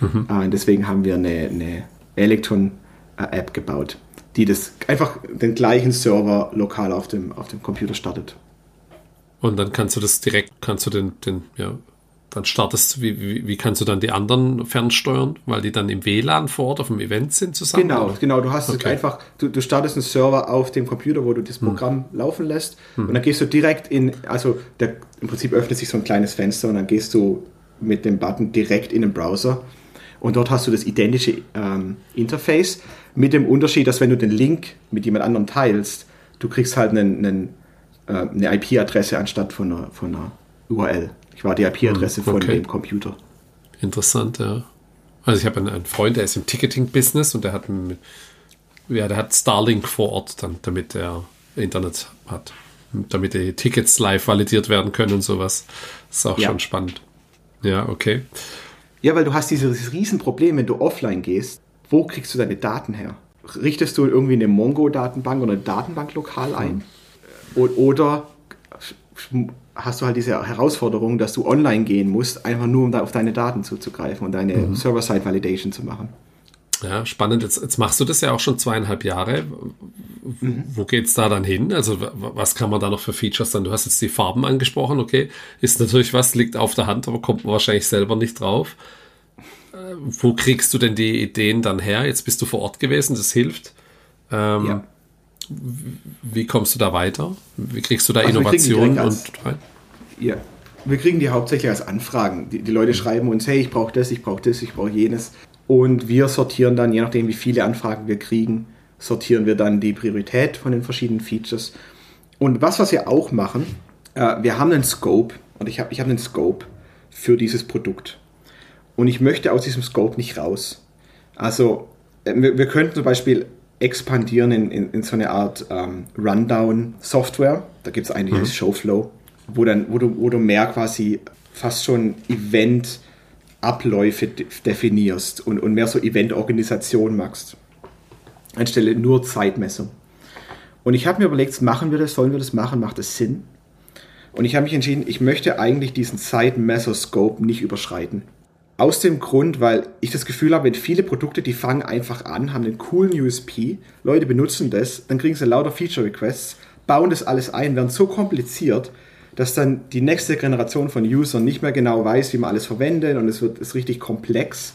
Mhm. Äh, deswegen haben wir eine, eine Electron-App gebaut, die das einfach den gleichen Server lokal auf dem, auf dem Computer startet. Und dann kannst du das direkt, kannst du den, den ja, dann startest wie, wie, wie, kannst du dann die anderen fernsteuern, weil die dann im WLAN vor Ort auf dem Event sind zusammen? Genau, oder? genau. Du hast okay. einfach, du, du startest einen Server auf dem Computer, wo du das hm. Programm hm. laufen lässt hm. und dann gehst du direkt in, also der, im Prinzip öffnet sich so ein kleines Fenster und dann gehst du mit dem Button direkt in den Browser und dort hast du das identische ähm, Interface mit dem Unterschied, dass wenn du den Link mit jemand anderem teilst, du kriegst halt einen, einen, äh, eine IP-Adresse anstatt von einer, von einer URL. Ich war die IP-Adresse hm, okay. von dem Computer. Interessant, ja. Also ich habe einen, einen, Freund, der ist im Ticketing-Business und der hat, ja, der hat Starlink vor Ort dann, damit er Internet hat. Damit die Tickets live validiert werden können und sowas. Das ist auch ja. schon spannend. Ja, okay. Ja, weil du hast dieses Riesenproblem, wenn du offline gehst, wo kriegst du deine Daten her? Richtest du irgendwie eine Mongo-Datenbank oder eine Datenbank lokal ein? Hm oder hast du halt diese Herausforderung, dass du online gehen musst, einfach nur um da auf deine Daten zuzugreifen und deine mhm. Server-Side-Validation zu machen. Ja, spannend. Jetzt, jetzt, machst du das ja auch schon zweieinhalb Jahre. Mhm. Wo geht's da dann hin? Also was kann man da noch für Features dann? Du hast jetzt die Farben angesprochen, okay. Ist natürlich was, liegt auf der Hand, aber kommt man wahrscheinlich selber nicht drauf. Äh, wo kriegst du denn die Ideen dann her? Jetzt bist du vor Ort gewesen, das hilft. Ähm, ja. Wie kommst du da weiter? Wie kriegst du da also Innovationen und Ja, wir kriegen die hauptsächlich als Anfragen. Die, die Leute schreiben uns, hey, ich brauche das, ich brauche das, ich brauche jenes. Und wir sortieren dann, je nachdem, wie viele Anfragen wir kriegen, sortieren wir dann die Priorität von den verschiedenen Features. Und was, was wir auch machen, äh, wir haben einen Scope und ich habe ich hab einen Scope für dieses Produkt. Und ich möchte aus diesem Scope nicht raus. Also äh, wir, wir könnten zum Beispiel expandieren in, in, in so eine Art ähm, Rundown-Software. Da gibt es eigentlich mhm. Showflow, wo, dann, wo, du, wo du mehr quasi fast schon Event- Abläufe definierst und, und mehr so Eventorganisation machst, anstelle nur Zeitmessung. Und ich habe mir überlegt, machen wir das, sollen wir das machen, macht es Sinn? Und ich habe mich entschieden, ich möchte eigentlich diesen Zeitmesser-Scope nicht überschreiten. Aus dem Grund, weil ich das Gefühl habe, wenn viele Produkte, die fangen einfach an, haben einen coolen USP, Leute benutzen das, dann kriegen sie lauter Feature-Requests, bauen das alles ein, werden so kompliziert, dass dann die nächste Generation von Usern nicht mehr genau weiß, wie man alles verwendet und es wird ist richtig komplex.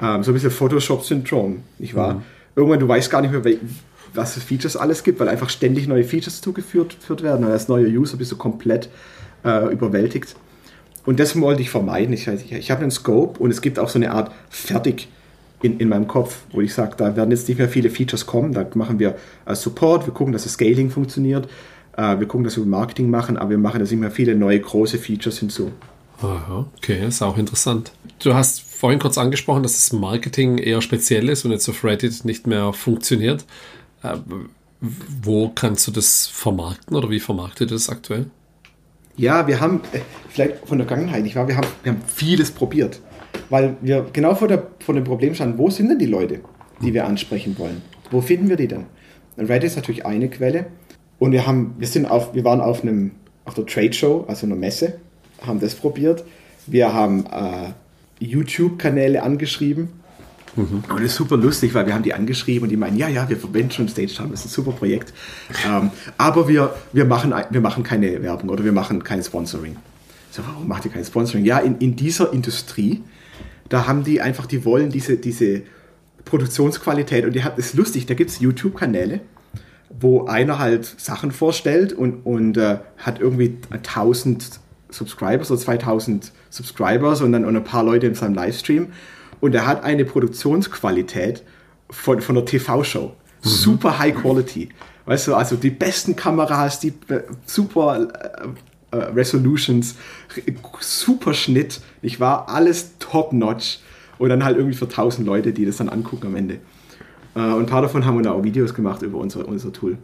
Ähm, so ein bisschen Photoshop-Syndrom, nicht wahr? Mhm. Irgendwann, du weißt gar nicht mehr, was für Features alles gibt, weil einfach ständig neue Features zugeführt werden. Und als neuer User bist du komplett äh, überwältigt. Und das wollte ich vermeiden. Ich, ich, ich habe einen Scope und es gibt auch so eine Art Fertig in, in meinem Kopf, wo ich sage, da werden jetzt nicht mehr viele Features kommen. Da machen wir äh, Support, wir gucken, dass das Scaling funktioniert. Äh, wir gucken, dass wir Marketing machen, aber wir machen da immer viele neue große Features hinzu. Aha, okay, ist auch interessant. Du hast vorhin kurz angesprochen, dass das Marketing eher speziell ist und jetzt auf Reddit nicht mehr funktioniert. Äh, wo kannst du das vermarkten oder wie vermarktet ihr das aktuell? Ja, wir haben, äh, vielleicht von der Vergangenheit, ich war, wir haben, wir haben vieles probiert. Weil wir genau vor, der, vor dem Problem standen, wo sind denn die Leute, die wir ansprechen wollen? Wo finden wir die denn? Reddit ist natürlich eine Quelle, und wir haben, wir sind auf, wir waren auf einem, auf der Trade Show, also einer Messe, haben das probiert. Wir haben äh, YouTube-Kanäle angeschrieben. Mhm. Und das ist super lustig, weil wir haben die angeschrieben und die meinen, ja, ja, wir verwenden schon Stage Time, das ist ein super Projekt. ähm, aber wir, wir, machen, wir machen keine Werbung oder wir machen kein Sponsoring. So, warum macht ihr kein Sponsoring? Ja, in, in dieser Industrie, da haben die einfach, die wollen diese, diese Produktionsqualität und die hat, das ist lustig, da gibt es YouTube-Kanäle, wo einer halt Sachen vorstellt und, und äh, hat irgendwie 1000 Subscribers oder 2000 Subscribers und dann und ein paar Leute in seinem Livestream. Und er hat eine Produktionsqualität von, von der TV-Show. Mhm. Super High Quality. Weißt du, also die besten Kameras, die äh, super äh, äh, Resolutions, super Schnitt. Ich war alles top-notch. Und dann halt irgendwie für 1000 Leute, die das dann angucken am Ende. Äh, und ein paar davon haben wir auch Videos gemacht über unser, unser Tool.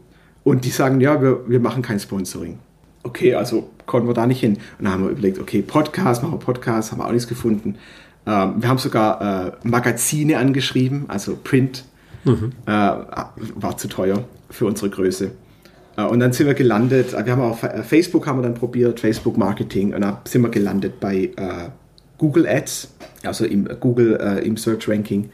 Und die sagen, ja, wir, wir machen kein Sponsoring. Okay, also konnten wir da nicht hin. Und dann haben wir überlegt, okay, Podcast, machen wir Podcast, haben wir auch nichts gefunden. Ähm, wir haben sogar äh, Magazine angeschrieben, also Print. Mhm. Äh, war zu teuer für unsere Größe. Äh, und dann sind wir gelandet, äh, wir haben auch äh, Facebook haben wir dann probiert, Facebook Marketing, und dann sind wir gelandet bei Google Ads, also im Google im Search Ranking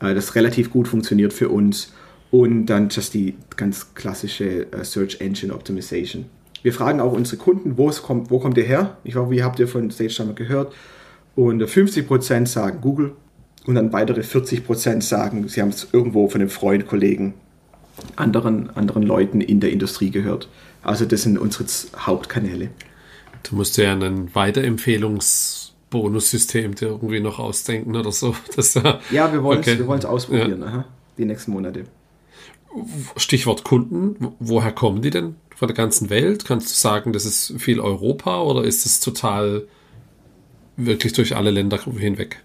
äh, das relativ gut funktioniert für uns. Und dann just die ganz klassische äh, Search Engine Optimization. Wir fragen auch unsere Kunden, wo, es kommt, wo kommt ihr her? Ich glaube, wie habt ihr von SageTimer gehört? Und 50% sagen Google und dann weitere 40% sagen, sie haben es irgendwo von einem Freund, Kollegen, anderen, anderen Leuten in der Industrie gehört. Also das sind unsere Hauptkanäle. Du musst ja einen Weiterempfehlungs- Bonussystem dir irgendwie noch ausdenken oder so. Das, ja, wir wollen es okay. ausprobieren, ja. aha, die nächsten Monate. Stichwort Kunden, woher kommen die denn? Von der ganzen Welt? Kannst du sagen, das ist viel Europa oder ist es total wirklich durch alle Länder hinweg?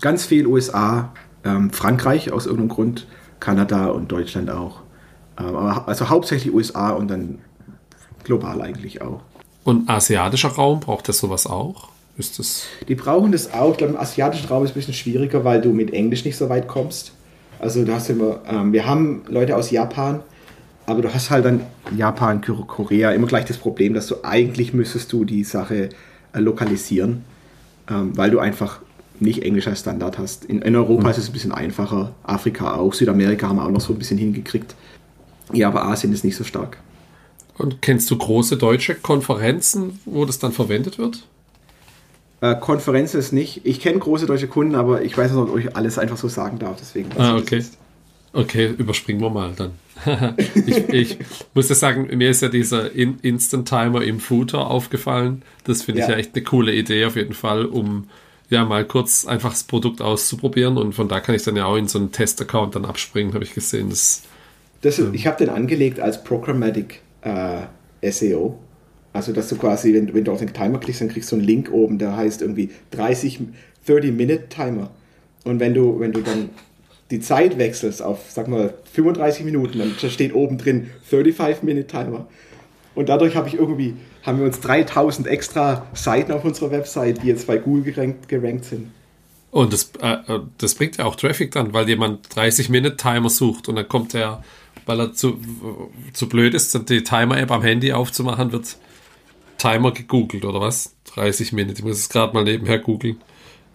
Ganz viel USA, ähm, Frankreich aus irgendeinem Grund, Kanada und Deutschland auch. Ähm, also hauptsächlich USA und dann global eigentlich auch. Und asiatischer Raum braucht das sowas auch? Ist das die brauchen das auch. Ich glaube, im asiatischen Raum ist es ein bisschen schwieriger, weil du mit Englisch nicht so weit kommst. Also da hast du immer, ähm, wir haben Leute aus Japan, aber du hast halt dann Japan, Korea immer gleich das Problem, dass du eigentlich müsstest du die Sache äh, lokalisieren, ähm, weil du einfach nicht Englisch als Standard hast. In, in Europa mhm. ist es ein bisschen einfacher, Afrika auch, Südamerika haben wir auch noch so ein bisschen hingekriegt. Ja, aber Asien ist nicht so stark. Und kennst du große deutsche Konferenzen, wo das dann verwendet wird? Äh, Konferenz ist nicht. Ich kenne große deutsche Kunden, aber ich weiß nicht, ob ich alles einfach so sagen darf. Deswegen. Ah, okay. Okay, überspringen wir mal dann. ich, ich muss ja sagen, mir ist ja dieser In Instant Timer im Footer aufgefallen. Das finde ich ja. ja echt eine coole Idee auf jeden Fall, um ja mal kurz einfach das Produkt auszuprobieren und von da kann ich dann ja auch in so einen Test-Account dann abspringen, habe ich gesehen. Das, das, ähm, ich habe den angelegt als Programmatic äh, SEO. Also, dass du quasi, wenn, wenn du auf den Timer klickst, dann kriegst du einen Link oben, der heißt irgendwie 30, 30-Minute-Timer. Und wenn du, wenn du dann die Zeit wechselst auf, sag mal, 35 Minuten, dann steht oben drin 35-Minute-Timer. Und dadurch habe ich irgendwie, haben wir uns 3000 extra Seiten auf unserer Website, die jetzt bei Google gerankt, gerankt sind. Und das, äh, das bringt ja auch Traffic dann, weil jemand 30-Minute-Timer sucht und dann kommt er, weil er zu, zu blöd ist, die Timer-App am Handy aufzumachen, wird Timer gegoogelt oder was? 30 Minuten. Ich muss es gerade mal nebenher googeln.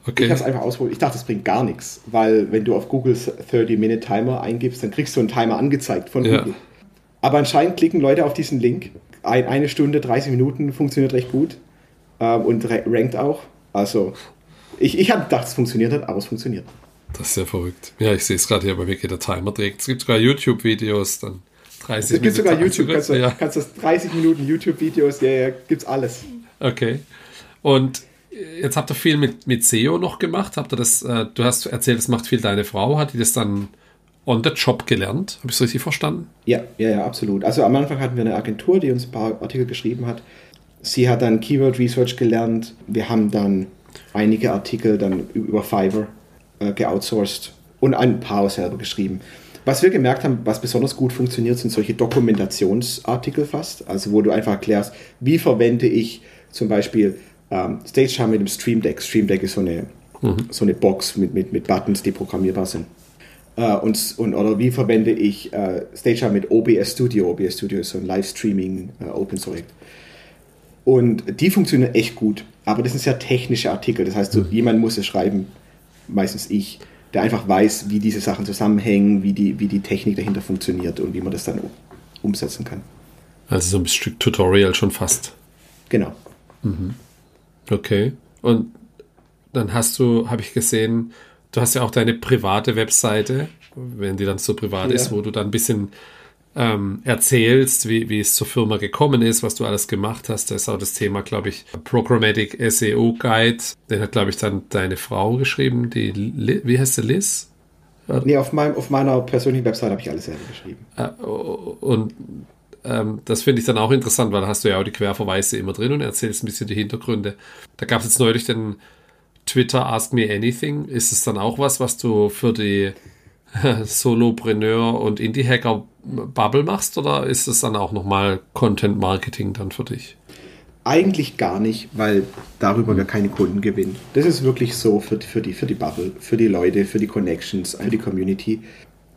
Okay. Ich habe es einfach ausprobiert. Ich dachte, das bringt gar nichts, weil wenn du auf Googles 30-Minute-Timer eingibst, dann kriegst du einen Timer angezeigt von Google. Ja. Aber anscheinend klicken Leute auf diesen Link. Ein, eine Stunde, 30 Minuten funktioniert recht gut ähm, und rankt auch. Also, ich, ich hatte gedacht, es funktioniert hat, aber es funktioniert. Das ist ja verrückt. Ja, ich sehe es gerade hier bei Wiki, der Timer trägt. Es gibt sogar YouTube-Videos, dann 30 Minuten. Es gibt sogar YouTube, kannst du, ja. kannst du 30 Minuten YouTube-Videos, ja, ja, gibt's alles. Okay. Und jetzt habt ihr viel mit, mit SEO noch gemacht. Habt ihr das, äh, du hast erzählt, das macht viel deine Frau. Hat die das dann on the job gelernt? Habe ich es richtig verstanden? Ja, ja, ja, absolut. Also am Anfang hatten wir eine Agentur, die uns ein paar Artikel geschrieben hat. Sie hat dann Keyword Research gelernt. Wir haben dann einige Artikel dann über Fiverr äh, geoutsourced und ein paar selber geschrieben. Was wir gemerkt haben, was besonders gut funktioniert, sind solche Dokumentationsartikel fast. Also wo du einfach erklärst, wie verwende ich zum Beispiel ähm, Stage haben mit dem Stream Deck. Stream Deck ist so eine, mhm. so eine Box mit, mit, mit Buttons, die programmierbar sind. Äh, und, und, oder wie verwende ich äh, Stage mit OBS Studio? OBS Studio ist so ein Livestreaming äh, Open Source. Und die funktionieren echt gut. Aber das sind sehr technische Artikel. Das heißt, so, mhm. jemand muss es schreiben, meistens ich, der einfach weiß, wie diese Sachen zusammenhängen, wie die, wie die Technik dahinter funktioniert und wie man das dann umsetzen kann. Also so ein Stück Tutorial schon fast. Genau. Mhm. Okay. Und dann hast du, habe ich gesehen, du hast ja auch deine private Webseite, wenn die dann so privat ja. ist, wo du dann ein bisschen ähm, erzählst, wie, wie es zur Firma gekommen ist, was du alles gemacht hast. Da ist auch das Thema, glaube ich, Programmatic SEO Guide. Den hat, glaube ich, dann deine Frau geschrieben, die, wie heißt sie, Liz? Nee, auf, meinem, auf meiner persönlichen Website habe ich alles selber geschrieben. Äh, und ähm, das finde ich dann auch interessant, weil da hast du ja auch die Querverweise immer drin und erzählst ein bisschen die Hintergründe. Da gab es jetzt neulich den Twitter Ask Me Anything. Ist es dann auch was, was du für die Solopreneur und Indie-Hacker Bubble machst oder ist es dann auch nochmal Content Marketing dann für dich? Eigentlich gar nicht, weil darüber wir keine Kunden gewinnen. Das ist wirklich so für, für, die, für die Bubble, für die Leute, für die Connections, für die Community.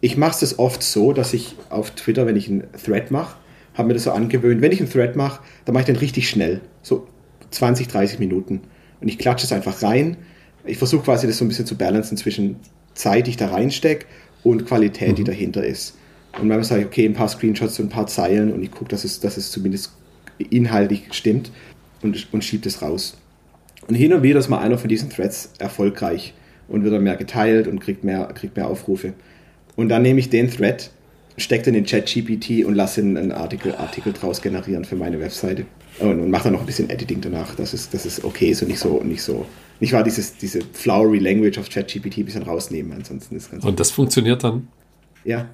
Ich mache es oft so, dass ich auf Twitter, wenn ich einen Thread mache, habe mir das so angewöhnt, wenn ich einen Thread mache, dann mache ich den richtig schnell, so 20, 30 Minuten. Und ich klatsche es einfach rein. Ich versuche quasi das so ein bisschen zu balancen zwischen Zeit, die ich da reinstecke und Qualität, mhm. die dahinter ist. Und manchmal sage ich, okay, ein paar Screenshots und ein paar Zeilen und ich gucke, dass es, dass es zumindest inhaltlich stimmt und, und schiebe das raus. Und hin und wieder ist mal einer von diesen Threads erfolgreich und wird dann mehr geteilt und kriegt mehr, kriegt mehr Aufrufe. Und dann nehme ich den Thread, stecke den in ChatGPT und lasse einen Artikel, Artikel draus generieren für meine Webseite. Und, und mache dann noch ein bisschen Editing danach, dass es, dass es okay ist und nicht so, nicht so nicht wahr, dieses, diese flowery Language auf ChatGPT ein bisschen rausnehmen, ansonsten ist ganz Und das funktioniert dann? Ja.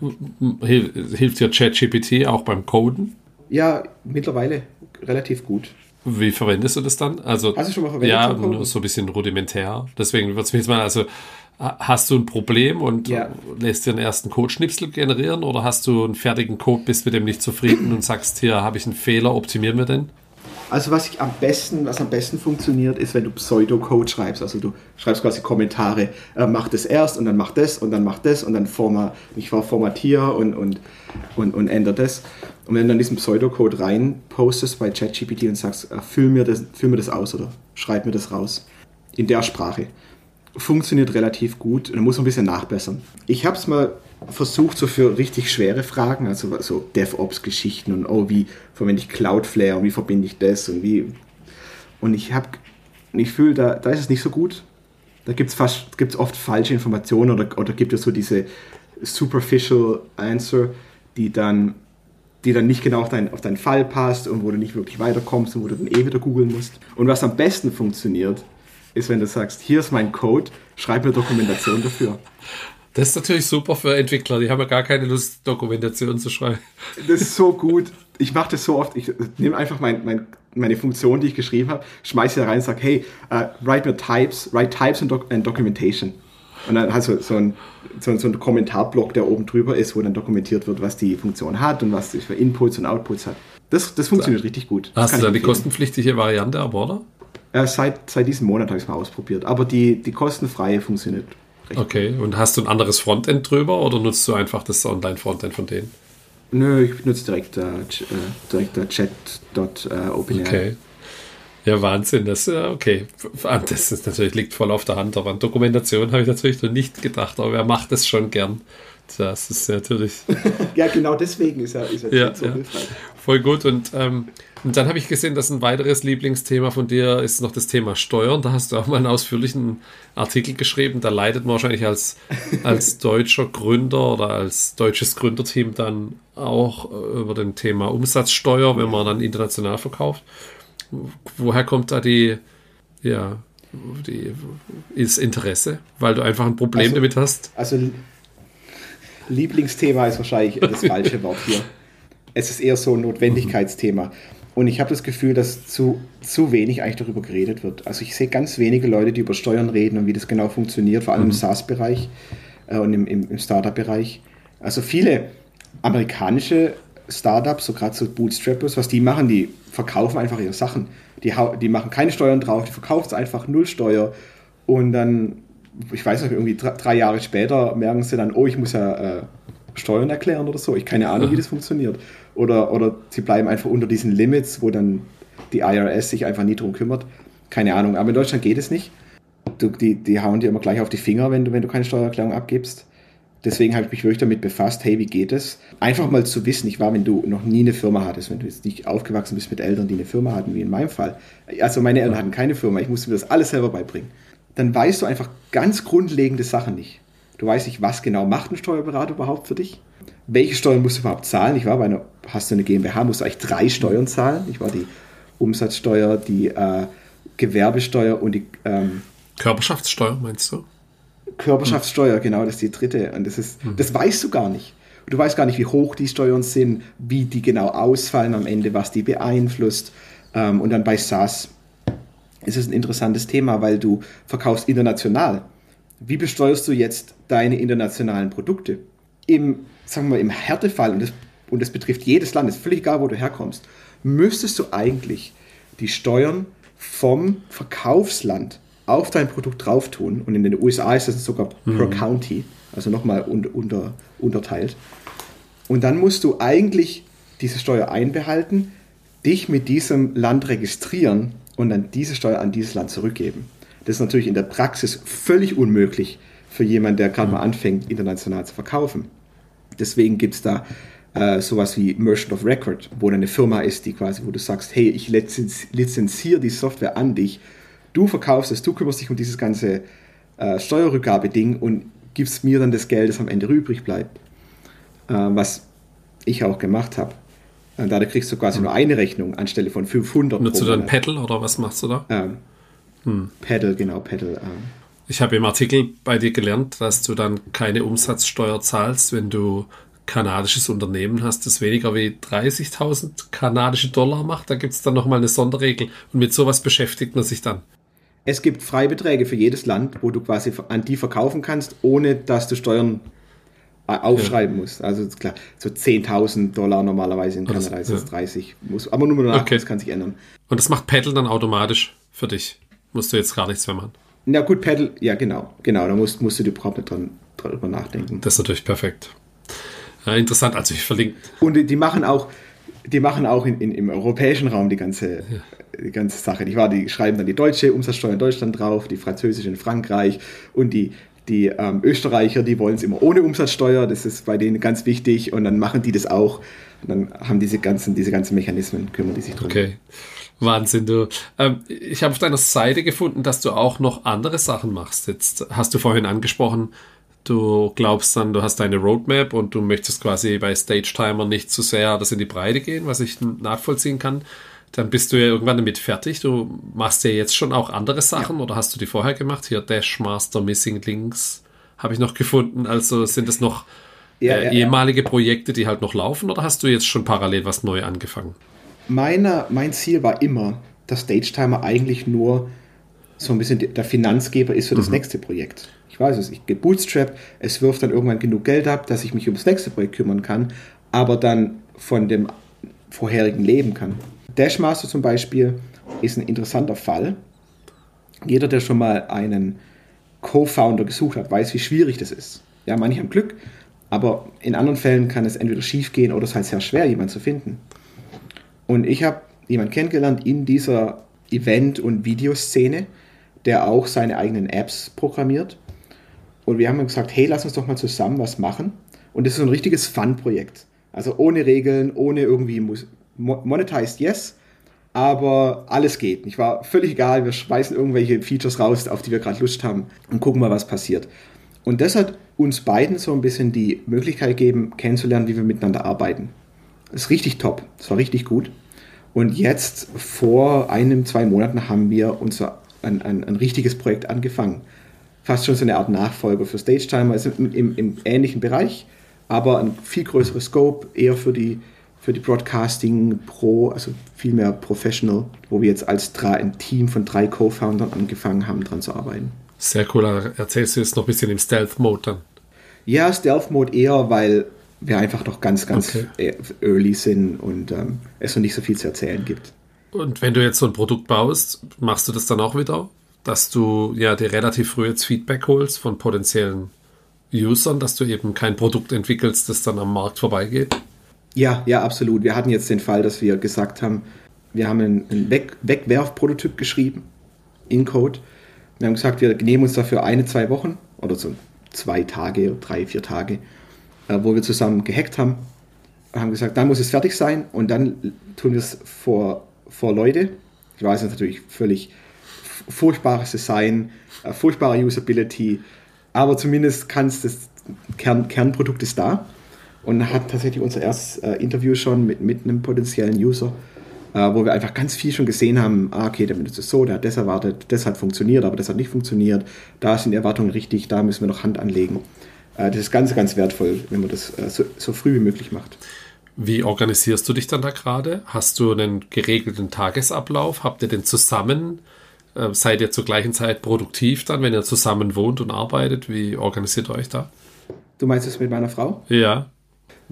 Hilft dir ChatGPT auch beim Coden? Ja, mittlerweile relativ gut. Wie verwendest du das dann? Also, Hast du schon mal verwendet? Ja, nur so ein bisschen rudimentär. Deswegen würde es mich jetzt mal, also hast du ein Problem und ja. lässt dir einen ersten Codeschnipsel generieren oder hast du einen fertigen Code, bist mit dem nicht zufrieden und sagst, hier habe ich einen Fehler, optimieren wir den? Also was ich am besten, was am besten funktioniert, ist, wenn du Pseudocode schreibst. Also du schreibst quasi Kommentare, äh, mach das erst und dann mach das und dann mach das und dann forma, ich war formatier und, und, und, und ändere das. Und wenn du dann diesen Pseudocode rein postest bei ChatGPT und sagst, äh, füll, mir das, füll mir das aus oder schreib mir das raus in der Sprache, funktioniert relativ gut. Und muss ein bisschen nachbessern. Ich habe es mal versucht, so für richtig schwere Fragen, also so DevOps-Geschichten und oh, wie verwende ich Cloudflare und wie verbinde ich das und wie. Und ich habe, ich fühle, da, da ist es nicht so gut. Da gibt es oft falsche Informationen oder, oder gibt es so diese superficial Answer, die dann, die dann nicht genau auf, dein, auf deinen Fall passt und wo du nicht wirklich weiterkommst und wo du dann eh wieder googeln musst. Und was am besten funktioniert, ist, wenn du sagst, hier ist mein Code, schreib mir Dokumentation dafür. Das ist natürlich super für Entwickler. Die haben ja gar keine Lust, Dokumentation zu schreiben. Das ist so gut. Ich mache das so oft. Ich nehme einfach mein, mein, meine Funktion, die ich geschrieben habe, schmeiße sie rein und sage, hey, uh, write mir Types, write Types and, doc and Documentation. Und dann hast du so ein, so, so ein Kommentarblock, der oben drüber ist, wo dann dokumentiert wird, was die Funktion hat und was sie für Inputs und Outputs hat. Das, das funktioniert so. richtig gut. Hast du da die kostenpflichtige Variante aber, oder? Äh, seit, seit diesem Monat habe ich es mal ausprobiert. Aber die, die kostenfreie funktioniert recht Okay, und hast du ein anderes Frontend drüber oder nutzt du einfach das Online-Frontend von denen? Nö, ich benutze direkt, äh, äh direkt äh, chat.openai. okay. Ja, Wahnsinn. Das, okay. das ist natürlich liegt voll auf der Hand, aber an Dokumentation habe ich natürlich noch nicht gedacht, aber wer macht das schon gern? Das ist natürlich. ja, genau deswegen ist er, ist er ja, so ja. hilfreich. Voll gut. Und, ähm, und dann habe ich gesehen, dass ein weiteres Lieblingsthema von dir ist noch das Thema Steuern. Da hast du auch mal einen ausführlichen Artikel geschrieben. Da leidet man wahrscheinlich als, als deutscher Gründer oder als deutsches Gründerteam dann auch äh, über dem Thema Umsatzsteuer, wenn man dann international verkauft. Woher kommt da die, ja, die, ist Interesse? Weil du einfach ein Problem also, damit hast? Also Lieblingsthema ist wahrscheinlich das falsche Wort hier. Es ist eher so ein Notwendigkeitsthema. Und ich habe das Gefühl, dass zu, zu wenig eigentlich darüber geredet wird. Also ich sehe ganz wenige Leute, die über Steuern reden und wie das genau funktioniert, vor allem mhm. im SaaS-Bereich äh, und im, im, im Startup-Bereich. Also viele amerikanische Startups, so gerade so Bootstrappers, was die machen, die verkaufen einfach ihre Sachen. Die, die machen keine Steuern drauf, die verkaufen es einfach null Steuer und dann ich weiß nicht, irgendwie drei Jahre später merken sie dann, oh, ich muss ja äh, Steuern erklären oder so. Ich keine Ahnung, wie das funktioniert. Oder, oder sie bleiben einfach unter diesen Limits, wo dann die IRS sich einfach nie drum kümmert. Keine Ahnung. Aber in Deutschland geht es nicht. Du, die, die hauen dir immer gleich auf die Finger, wenn du, wenn du keine Steuererklärung abgibst. Deswegen habe ich mich wirklich damit befasst, hey, wie geht es? Einfach mal zu wissen, ich war, wenn du noch nie eine Firma hattest, wenn du jetzt nicht aufgewachsen bist mit Eltern, die eine Firma hatten, wie in meinem Fall. Also meine Eltern hatten keine Firma, ich musste mir das alles selber beibringen dann weißt du einfach ganz grundlegende Sachen nicht. Du weißt nicht, was genau macht ein Steuerberater überhaupt für dich? Welche Steuern musst du überhaupt zahlen? Ich war bei einer, hast du eine GmbH, musst du eigentlich drei Steuern zahlen. Ich war die Umsatzsteuer, die äh, Gewerbesteuer und die ähm, Körperschaftssteuer, meinst du? Körperschaftssteuer, hm. genau, das ist die dritte. Und das ist, hm. das weißt du gar nicht. Du weißt gar nicht, wie hoch die Steuern sind, wie die genau ausfallen am Ende, was die beeinflusst. Ähm, und dann bei SaaS ist es ein interessantes Thema, weil du verkaufst international. Wie besteuerst du jetzt deine internationalen Produkte? Im, sagen wir im Härtefall, und das, und das betrifft jedes Land, ist völlig egal, wo du herkommst, müsstest du eigentlich die Steuern vom Verkaufsland auf dein Produkt drauf tun. Und in den USA ist das sogar mhm. per County, also nochmal unter, unter, unterteilt. Und dann musst du eigentlich diese Steuer einbehalten, dich mit diesem Land registrieren und dann diese Steuer an dieses Land zurückgeben. Das ist natürlich in der Praxis völlig unmöglich für jemanden, der gerade mal anfängt, international zu verkaufen. Deswegen gibt es da äh, sowas wie Merchant of Record, wo dann eine Firma ist, die quasi, wo du sagst, hey, ich lizenz lizenziere die Software an dich, du verkaufst es, du kümmerst dich um dieses ganze äh, Steuerrückgabeding und gibst mir dann das Geld, das am Ende übrig bleibt. Äh, was ich auch gemacht habe. Und dadurch kriegst du quasi hm. nur eine Rechnung anstelle von 500. Nutzt du dann Pedal oder was machst du da? Ähm, hm. Pedal, genau, Pedal. Ähm. Ich habe im Artikel bei dir gelernt, dass du dann keine Umsatzsteuer zahlst, wenn du kanadisches Unternehmen hast, das weniger wie 30.000 kanadische Dollar macht. Da gibt es dann nochmal eine Sonderregel. Und mit sowas beschäftigt man sich dann. Es gibt Freibeträge für jedes Land, wo du quasi an die verkaufen kannst, ohne dass du Steuern aufschreiben ja. musst. Also klar, so 10.000 Dollar normalerweise in Kanada ist es ja. 30. Muss, aber nur danach, okay. das kann sich ändern. Und das macht Paddle dann automatisch für dich? Musst du jetzt gar nichts mehr machen? Na gut, Paddle, ja genau, genau, da musst, musst du überhaupt nicht dran, drüber nachdenken. Das ist natürlich perfekt. Ja, interessant, also ich verlinke. Und die, die machen auch, die machen auch in, in, im europäischen Raum die ganze, ja. die ganze Sache. Die, war, die schreiben dann die deutsche Umsatzsteuer in Deutschland drauf, die französische in Frankreich und die, die ähm, Österreicher, die wollen es immer ohne Umsatzsteuer, das ist bei denen ganz wichtig und dann machen die das auch. Und dann haben diese ganzen, diese ganzen Mechanismen, kümmern die sich drum. Okay. Wahnsinn, du. Ähm, ich habe auf deiner Seite gefunden, dass du auch noch andere Sachen machst. Jetzt hast du vorhin angesprochen, du glaubst dann, du hast deine Roadmap und du möchtest quasi bei Stage Timer nicht zu sehr das in die Breite gehen, was ich nachvollziehen kann dann bist du ja irgendwann damit fertig. Du machst ja jetzt schon auch andere Sachen ja. oder hast du die vorher gemacht? Hier Dashmaster Missing Links habe ich noch gefunden. Also sind es noch ja, äh, ja, ehemalige Projekte, die halt noch laufen oder hast du jetzt schon parallel was neu angefangen? Meine, mein Ziel war immer, dass Stage Timer eigentlich nur so ein bisschen der Finanzgeber ist für das mhm. nächste Projekt. Ich weiß es, ich gehe Bootstrap, es wirft dann irgendwann genug Geld ab, dass ich mich ums nächste Projekt kümmern kann, aber dann von dem vorherigen leben kann. Dashmaster zum Beispiel ist ein interessanter Fall. Jeder, der schon mal einen Co-Founder gesucht hat, weiß, wie schwierig das ist. Ja, manche haben Glück, aber in anderen Fällen kann es entweder schief gehen oder es ist halt sehr schwer, jemanden zu finden. Und ich habe jemanden kennengelernt in dieser Event- und Videoszene, der auch seine eigenen Apps programmiert. Und wir haben gesagt, hey, lass uns doch mal zusammen was machen. Und das ist ein richtiges Fun-Projekt. Also ohne Regeln, ohne irgendwie monetized, yes, aber alles geht. Ich war völlig egal, wir schmeißen irgendwelche Features raus, auf die wir gerade Lust haben und gucken mal, was passiert. Und das hat uns beiden so ein bisschen die Möglichkeit gegeben, kennenzulernen, wie wir miteinander arbeiten. Das ist richtig top, das war richtig gut. Und jetzt, vor einem, zwei Monaten, haben wir unser ein, ein, ein richtiges Projekt angefangen. Fast schon so eine Art Nachfolger für Stage Timer, ist im, im, im ähnlichen Bereich, aber ein viel größeres Scope, eher für die für die Broadcasting Pro, also viel mehr professional, wo wir jetzt als drei, ein Team von drei Co-Foundern angefangen haben, dran zu arbeiten. Sehr cool. Erzählst du jetzt noch ein bisschen im Stealth-Mode dann? Ja, Stealth-Mode eher, weil wir einfach noch ganz, ganz okay. early sind und ähm, es noch nicht so viel zu erzählen gibt. Und wenn du jetzt so ein Produkt baust, machst du das dann auch wieder, dass du ja dir relativ früh jetzt Feedback holst von potenziellen Usern, dass du eben kein Produkt entwickelst, das dann am Markt vorbeigeht? Ja, ja, absolut. Wir hatten jetzt den Fall, dass wir gesagt haben, wir haben einen Weg Wegwerfprototyp geschrieben in Code. Wir haben gesagt, wir nehmen uns dafür eine, zwei Wochen oder so zwei Tage, drei, vier Tage, äh, wo wir zusammen gehackt haben. Haben gesagt, dann muss es fertig sein und dann tun wir es vor, vor Leute. Ich weiß, es natürlich völlig furchtbares Design, äh, furchtbare Usability, aber zumindest kann es das Kern, Kernprodukt ist da und hat tatsächlich unser erstes äh, Interview schon mit, mit einem potenziellen User, äh, wo wir einfach ganz viel schon gesehen haben, ah, okay, der benutzt es so, der hat das erwartet, das hat funktioniert, aber das hat nicht funktioniert, da sind die Erwartungen richtig, da müssen wir noch Hand anlegen. Äh, das ist ganz, ganz wertvoll, wenn man das äh, so, so früh wie möglich macht. Wie organisierst du dich dann da gerade? Hast du einen geregelten Tagesablauf? Habt ihr den zusammen? Äh, seid ihr zur gleichen Zeit produktiv dann, wenn ihr zusammen wohnt und arbeitet? Wie organisiert ihr euch da? Du meinst es mit meiner Frau? Ja.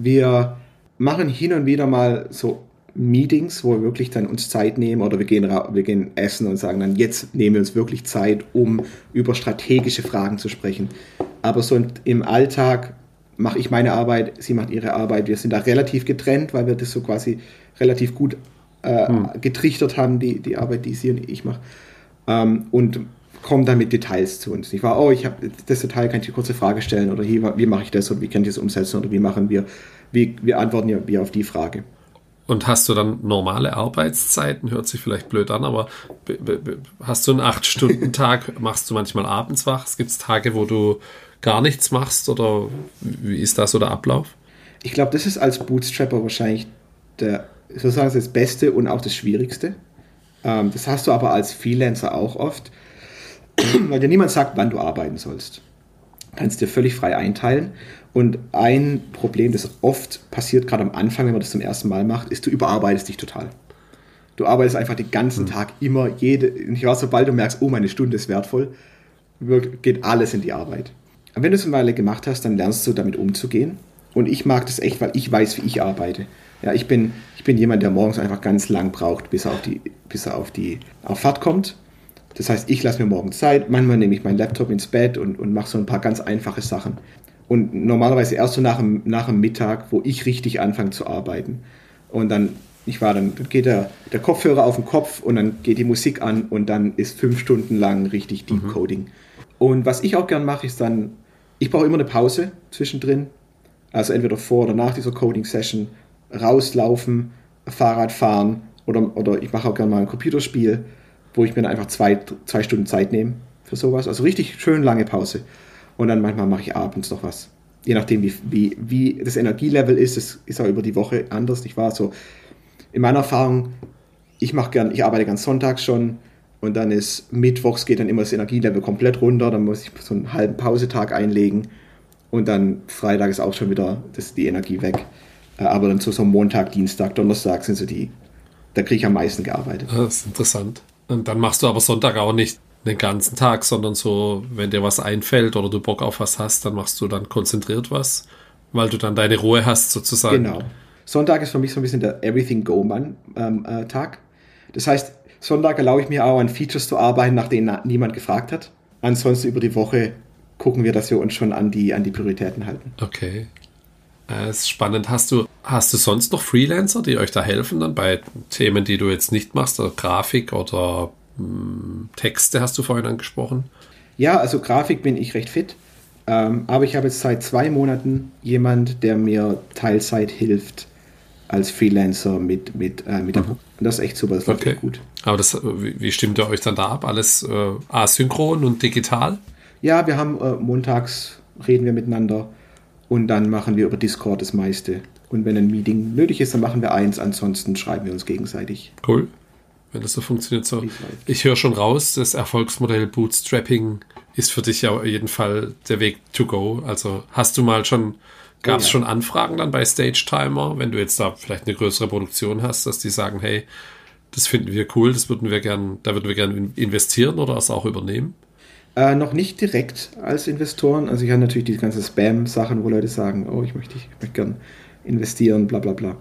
Wir machen hin und wieder mal so Meetings, wo wir wirklich dann uns Zeit nehmen oder wir gehen, wir gehen essen und sagen dann, jetzt nehmen wir uns wirklich Zeit, um über strategische Fragen zu sprechen. Aber so im Alltag mache ich meine Arbeit, sie macht ihre Arbeit. Wir sind da relativ getrennt, weil wir das so quasi relativ gut äh, hm. getrichtert haben, die, die Arbeit, die sie und ich mache. Ähm, und kommen dann mit Details zu uns. Ich war, oh, ich habe das Detail, kann ich eine kurze Frage stellen oder hier, wie mache ich das oder wie kann ich das umsetzen oder wie machen wir, wie, wir antworten wir auf die Frage. Und hast du dann normale Arbeitszeiten? Hört sich vielleicht blöd an, aber hast du einen 8-Stunden-Tag? machst du manchmal abends wach? Es gibt Tage, wo du gar nichts machst oder wie ist das so der Ablauf? Ich glaube, das ist als Bootstrapper wahrscheinlich der, sozusagen das Beste und auch das Schwierigste. Ähm, das hast du aber als Freelancer auch oft weil dir niemand sagt, wann du arbeiten sollst. Du kannst dir völlig frei einteilen. Und ein Problem, das oft passiert, gerade am Anfang, wenn man das zum ersten Mal macht, ist, du überarbeitest dich total. Du arbeitest einfach den ganzen mhm. Tag immer, jede, ich weiß, sobald du merkst, oh, meine Stunde ist wertvoll, geht alles in die Arbeit. wenn du es eine Weile gemacht hast, dann lernst du damit umzugehen. Und ich mag das echt, weil ich weiß, wie ich arbeite. Ja, ich bin, ich bin jemand, der morgens einfach ganz lang braucht, bis er auf die, bis er auf die auf Fahrt kommt. Das heißt, ich lasse mir morgens Zeit. Manchmal nehme ich meinen Laptop ins Bett und, und mache so ein paar ganz einfache Sachen. Und normalerweise erst so nach dem, nach dem Mittag, wo ich richtig anfange zu arbeiten. Und dann, ich war dann, dann geht der, der Kopfhörer auf den Kopf und dann geht die Musik an und dann ist fünf Stunden lang richtig Deep mhm. Coding. Mhm. Und was ich auch gern mache, ist dann, ich brauche immer eine Pause zwischendrin. Also entweder vor oder nach dieser Coding-Session rauslaufen, Fahrrad fahren oder, oder ich mache auch gerne mal ein Computerspiel, wo ich mir dann einfach zwei, zwei Stunden Zeit nehme für sowas. Also richtig schön lange Pause. Und dann manchmal mache ich abends noch was. Je nachdem, wie, wie, wie das Energielevel ist, das ist auch über die Woche anders. Ich war so, in meiner Erfahrung, ich mache gern, ich arbeite ganz sonntags schon und dann ist mittwochs geht dann immer das Energielevel komplett runter, dann muss ich so einen halben Pausetag einlegen und dann Freitag ist auch schon wieder das, die Energie weg. Äh, aber dann so, so Montag, Dienstag, Donnerstag sind so die, da kriege ich am meisten gearbeitet. Das ist interessant. Und dann machst du aber Sonntag auch nicht den ganzen Tag, sondern so, wenn dir was einfällt oder du Bock auf was hast, dann machst du dann konzentriert was, weil du dann deine Ruhe hast sozusagen. Genau. Sonntag ist für mich so ein bisschen der Everything Go Man ähm, äh. Das heißt, Sonntag erlaube ich mir auch an Features zu arbeiten, nach denen niemand gefragt hat. Ansonsten über die Woche gucken wir, dass wir uns schon an die, an die Prioritäten halten. Okay. Das äh, ist spannend. Hast du, hast du sonst noch Freelancer, die euch da helfen dann bei Themen, die du jetzt nicht machst, oder Grafik oder mh, hm, Texte hast du vorhin angesprochen? Ja, also Grafik bin ich recht fit. Ähm, aber ich habe jetzt seit zwei Monaten jemand, der mir Teilzeit hilft als Freelancer mit, mit, äh, mit mhm. Das ist echt super, das läuft okay. gut. Aber das, wie, wie stimmt ihr euch dann da ab? Alles äh, asynchron und digital? Ja, wir haben äh, montags reden wir miteinander und dann machen wir über Discord das meiste. Und wenn ein Meeting nötig ist, dann machen wir eins, ansonsten schreiben wir uns gegenseitig. Cool. Wenn das so funktioniert so. Ich höre schon raus, das Erfolgsmodell Bootstrapping ist für dich ja auf jeden Fall der Weg to go. Also hast du mal schon, gab es oh ja. schon Anfragen dann bei Stage Timer, wenn du jetzt da vielleicht eine größere Produktion hast, dass die sagen, hey, das finden wir cool, das würden wir gern, da würden wir gerne investieren oder es auch übernehmen? Äh, noch nicht direkt als Investoren. Also ich habe natürlich die ganzen Spam-Sachen, wo Leute sagen, oh, ich möchte, ich möchte gern investieren, bla bla bla.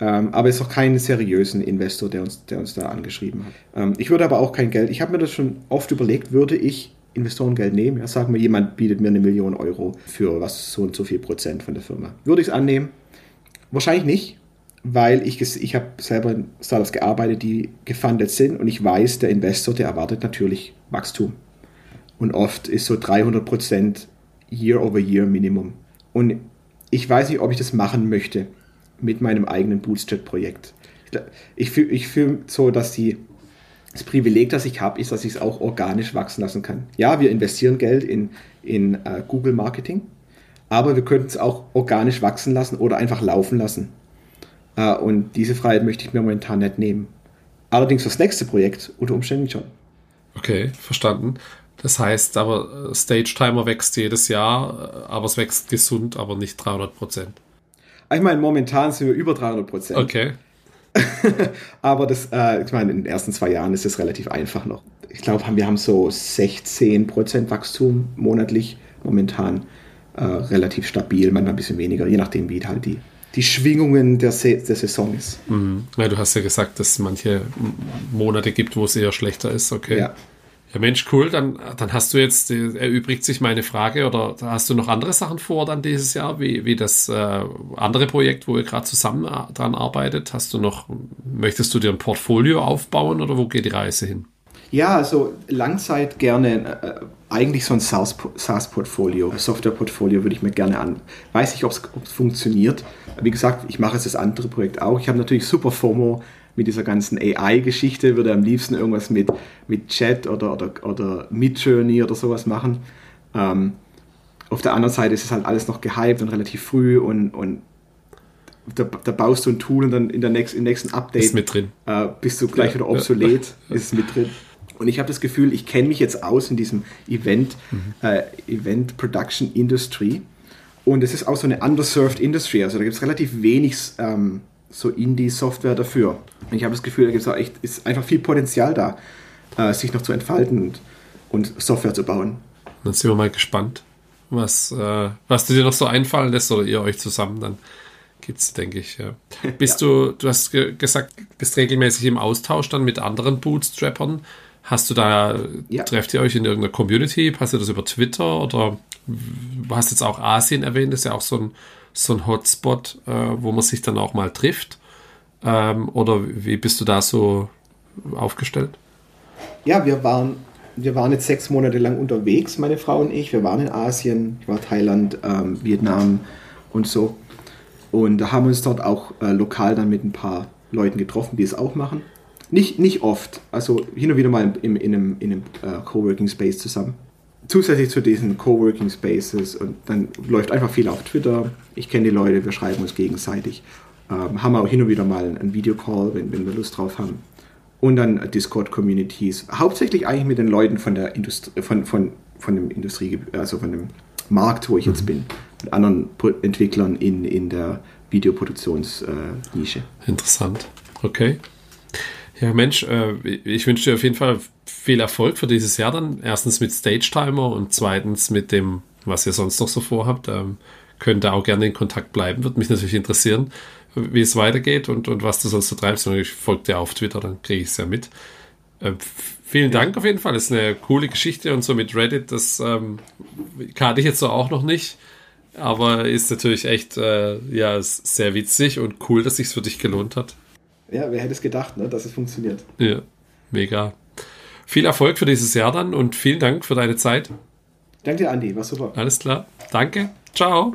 Ähm, aber es ist auch keinen seriösen Investor, der uns, der uns da angeschrieben hat. Ähm, ich würde aber auch kein Geld, ich habe mir das schon oft überlegt, würde ich Investorengeld nehmen? Ja, sagen wir, jemand bietet mir eine Million Euro für was so und so viel Prozent von der Firma. Würde ich es annehmen? Wahrscheinlich nicht, weil ich, ich habe selber in Startups gearbeitet, die gefundet sind und ich weiß, der Investor, der erwartet natürlich Wachstum. Und oft ist so 300 Prozent Year-over-Year Minimum. Und ich weiß nicht, ob ich das machen möchte mit meinem eigenen Bootstrap-Projekt. Ich fühle ich fühl so, dass die, das Privileg, das ich habe, ist, dass ich es auch organisch wachsen lassen kann. Ja, wir investieren Geld in, in uh, Google Marketing, aber wir könnten es auch organisch wachsen lassen oder einfach laufen lassen. Uh, und diese Freiheit möchte ich mir momentan nicht nehmen. Allerdings das nächste Projekt unter Umständen schon. Okay, verstanden. Das heißt aber, äh, Stage Timer wächst jedes Jahr, äh, aber es wächst gesund, aber nicht 300 Prozent. Ich meine, momentan sind wir über 300 Prozent. Okay. aber das, äh, ich meine, in den ersten zwei Jahren ist es relativ einfach noch. Ich glaube, wir haben so 16 Prozent Wachstum monatlich momentan. Äh, relativ stabil, manchmal ein bisschen weniger, je nachdem, wie halt die, die Schwingungen der, Se der Saison ist. Mhm. Ja, du hast ja gesagt, dass es manche Monate gibt, wo es eher schlechter ist. Okay. Ja. Ja, Mensch, cool. Dann, dann hast du jetzt, äh, erübrigt sich meine Frage, oder hast du noch andere Sachen vor dann dieses Jahr, wie, wie das äh, andere Projekt, wo ihr gerade zusammen äh, dran arbeitet? Hast du noch, möchtest du dir ein Portfolio aufbauen oder wo geht die Reise hin? Ja, also Langzeit gerne, äh, eigentlich so ein SaaS-Portfolio, Software-Portfolio würde ich mir gerne an. Weiß nicht, ob es funktioniert. Wie gesagt, ich mache jetzt das andere Projekt auch. Ich habe natürlich super FOMO mit dieser ganzen AI-Geschichte, würde am liebsten irgendwas mit, mit Chat oder, oder, oder Midjourney oder sowas machen. Ähm, auf der anderen Seite ist es halt alles noch gehypt und relativ früh und, und da, da, baust du ein Tool und dann in der nächsten, im nächsten Update ist mit drin. Äh, bist du gleich ja, wieder obsolet, ja. ist es mit drin. Und ich habe das Gefühl, ich kenne mich jetzt aus in diesem Event, mhm. äh, Event Production Industry. Und es ist auch so eine underserved Industry. Also da gibt es relativ wenig ähm, so Indie-Software dafür. Und ich habe das Gefühl, da gibt es auch echt, ist einfach viel Potenzial da, äh, sich noch zu entfalten und, und Software zu bauen. Dann sind wir mal gespannt, was, äh, was du dir noch so einfallen lässt oder ihr euch zusammen dann gibt's, denke ich. Ja. Bist ja. du, du hast ge gesagt, bist regelmäßig im Austausch dann mit anderen Bootstrappern. Hast du da, ja. trefft ihr euch in irgendeiner Community? Passiert das über Twitter oder du hast jetzt auch Asien erwähnt, das ist ja auch so ein, so ein Hotspot, äh, wo man sich dann auch mal trifft. Ähm, oder wie bist du da so aufgestellt? Ja, wir waren, wir waren jetzt sechs Monate lang unterwegs, meine Frau und ich. Wir waren in Asien, ich war Thailand, ähm, Vietnam und so. Und da haben wir uns dort auch äh, lokal dann mit ein paar Leuten getroffen, die es auch machen. Nicht, nicht oft, also hin und wieder mal in, in einem, in einem äh, Coworking Space zusammen. Zusätzlich zu diesen Coworking Spaces und dann läuft einfach viel auf Twitter. Ich kenne die Leute, wir schreiben uns gegenseitig. Ähm, haben auch hin und wieder mal einen Videocall, wenn, wenn wir Lust drauf haben. Und dann Discord-Communities. Hauptsächlich eigentlich mit den Leuten von der Industrie, von, von, von dem Industrie, also von dem Markt, wo ich jetzt mhm. bin. Mit anderen Entwicklern in, in der Videoproduktionsnische. Äh, Interessant. Okay. Ja, Mensch, äh, ich wünsche dir auf jeden Fall viel Erfolg für dieses Jahr dann. Erstens mit Stage Timer und zweitens mit dem, was ihr sonst noch so vorhabt. Ähm, könnt ihr auch gerne in Kontakt bleiben. Würde mich natürlich interessieren, wie es weitergeht und, und was du sonst so treibst. Und ich folge dir auf Twitter, dann kriege ich es ja mit. Äh, vielen ja. Dank auf jeden Fall. Das ist eine coole Geschichte und so mit Reddit, das ähm, kannte ich jetzt so auch noch nicht. Aber ist natürlich echt äh, ja, sehr witzig und cool, dass sich für dich gelohnt hat. Ja, wer hätte es gedacht, ne, dass es funktioniert. Ja, mega. Viel Erfolg für dieses Jahr dann und vielen Dank für deine Zeit. Danke dir, Andi, war super. Alles klar. Danke. Ciao.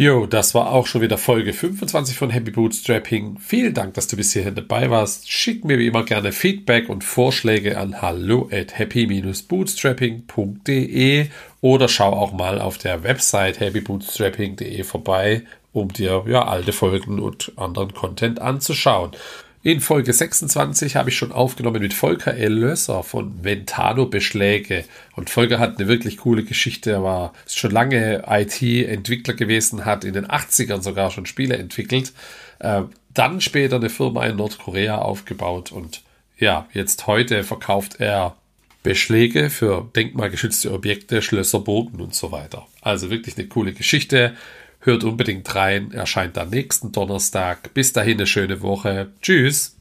Jo, das war auch schon wieder Folge 25 von Happy Bootstrapping. Vielen Dank, dass du bis hierhin dabei warst. Schick mir wie immer gerne Feedback und Vorschläge an hallo at happy-bootstrapping.de oder schau auch mal auf der Website happybootstrapping.de vorbei, um dir ja alte Folgen und anderen Content anzuschauen. In Folge 26 habe ich schon aufgenommen mit Volker L. Lösser von Ventano Beschläge. Und Volker hat eine wirklich coole Geschichte. Er war schon lange IT-Entwickler gewesen, hat in den 80ern sogar schon Spiele entwickelt. Äh, dann später eine Firma in Nordkorea aufgebaut. Und ja, jetzt heute verkauft er Beschläge für denkmalgeschützte Objekte, Schlösser, Burgen und so weiter. Also wirklich eine coole Geschichte. Hört unbedingt rein. Erscheint am nächsten Donnerstag. Bis dahin eine schöne Woche. Tschüss.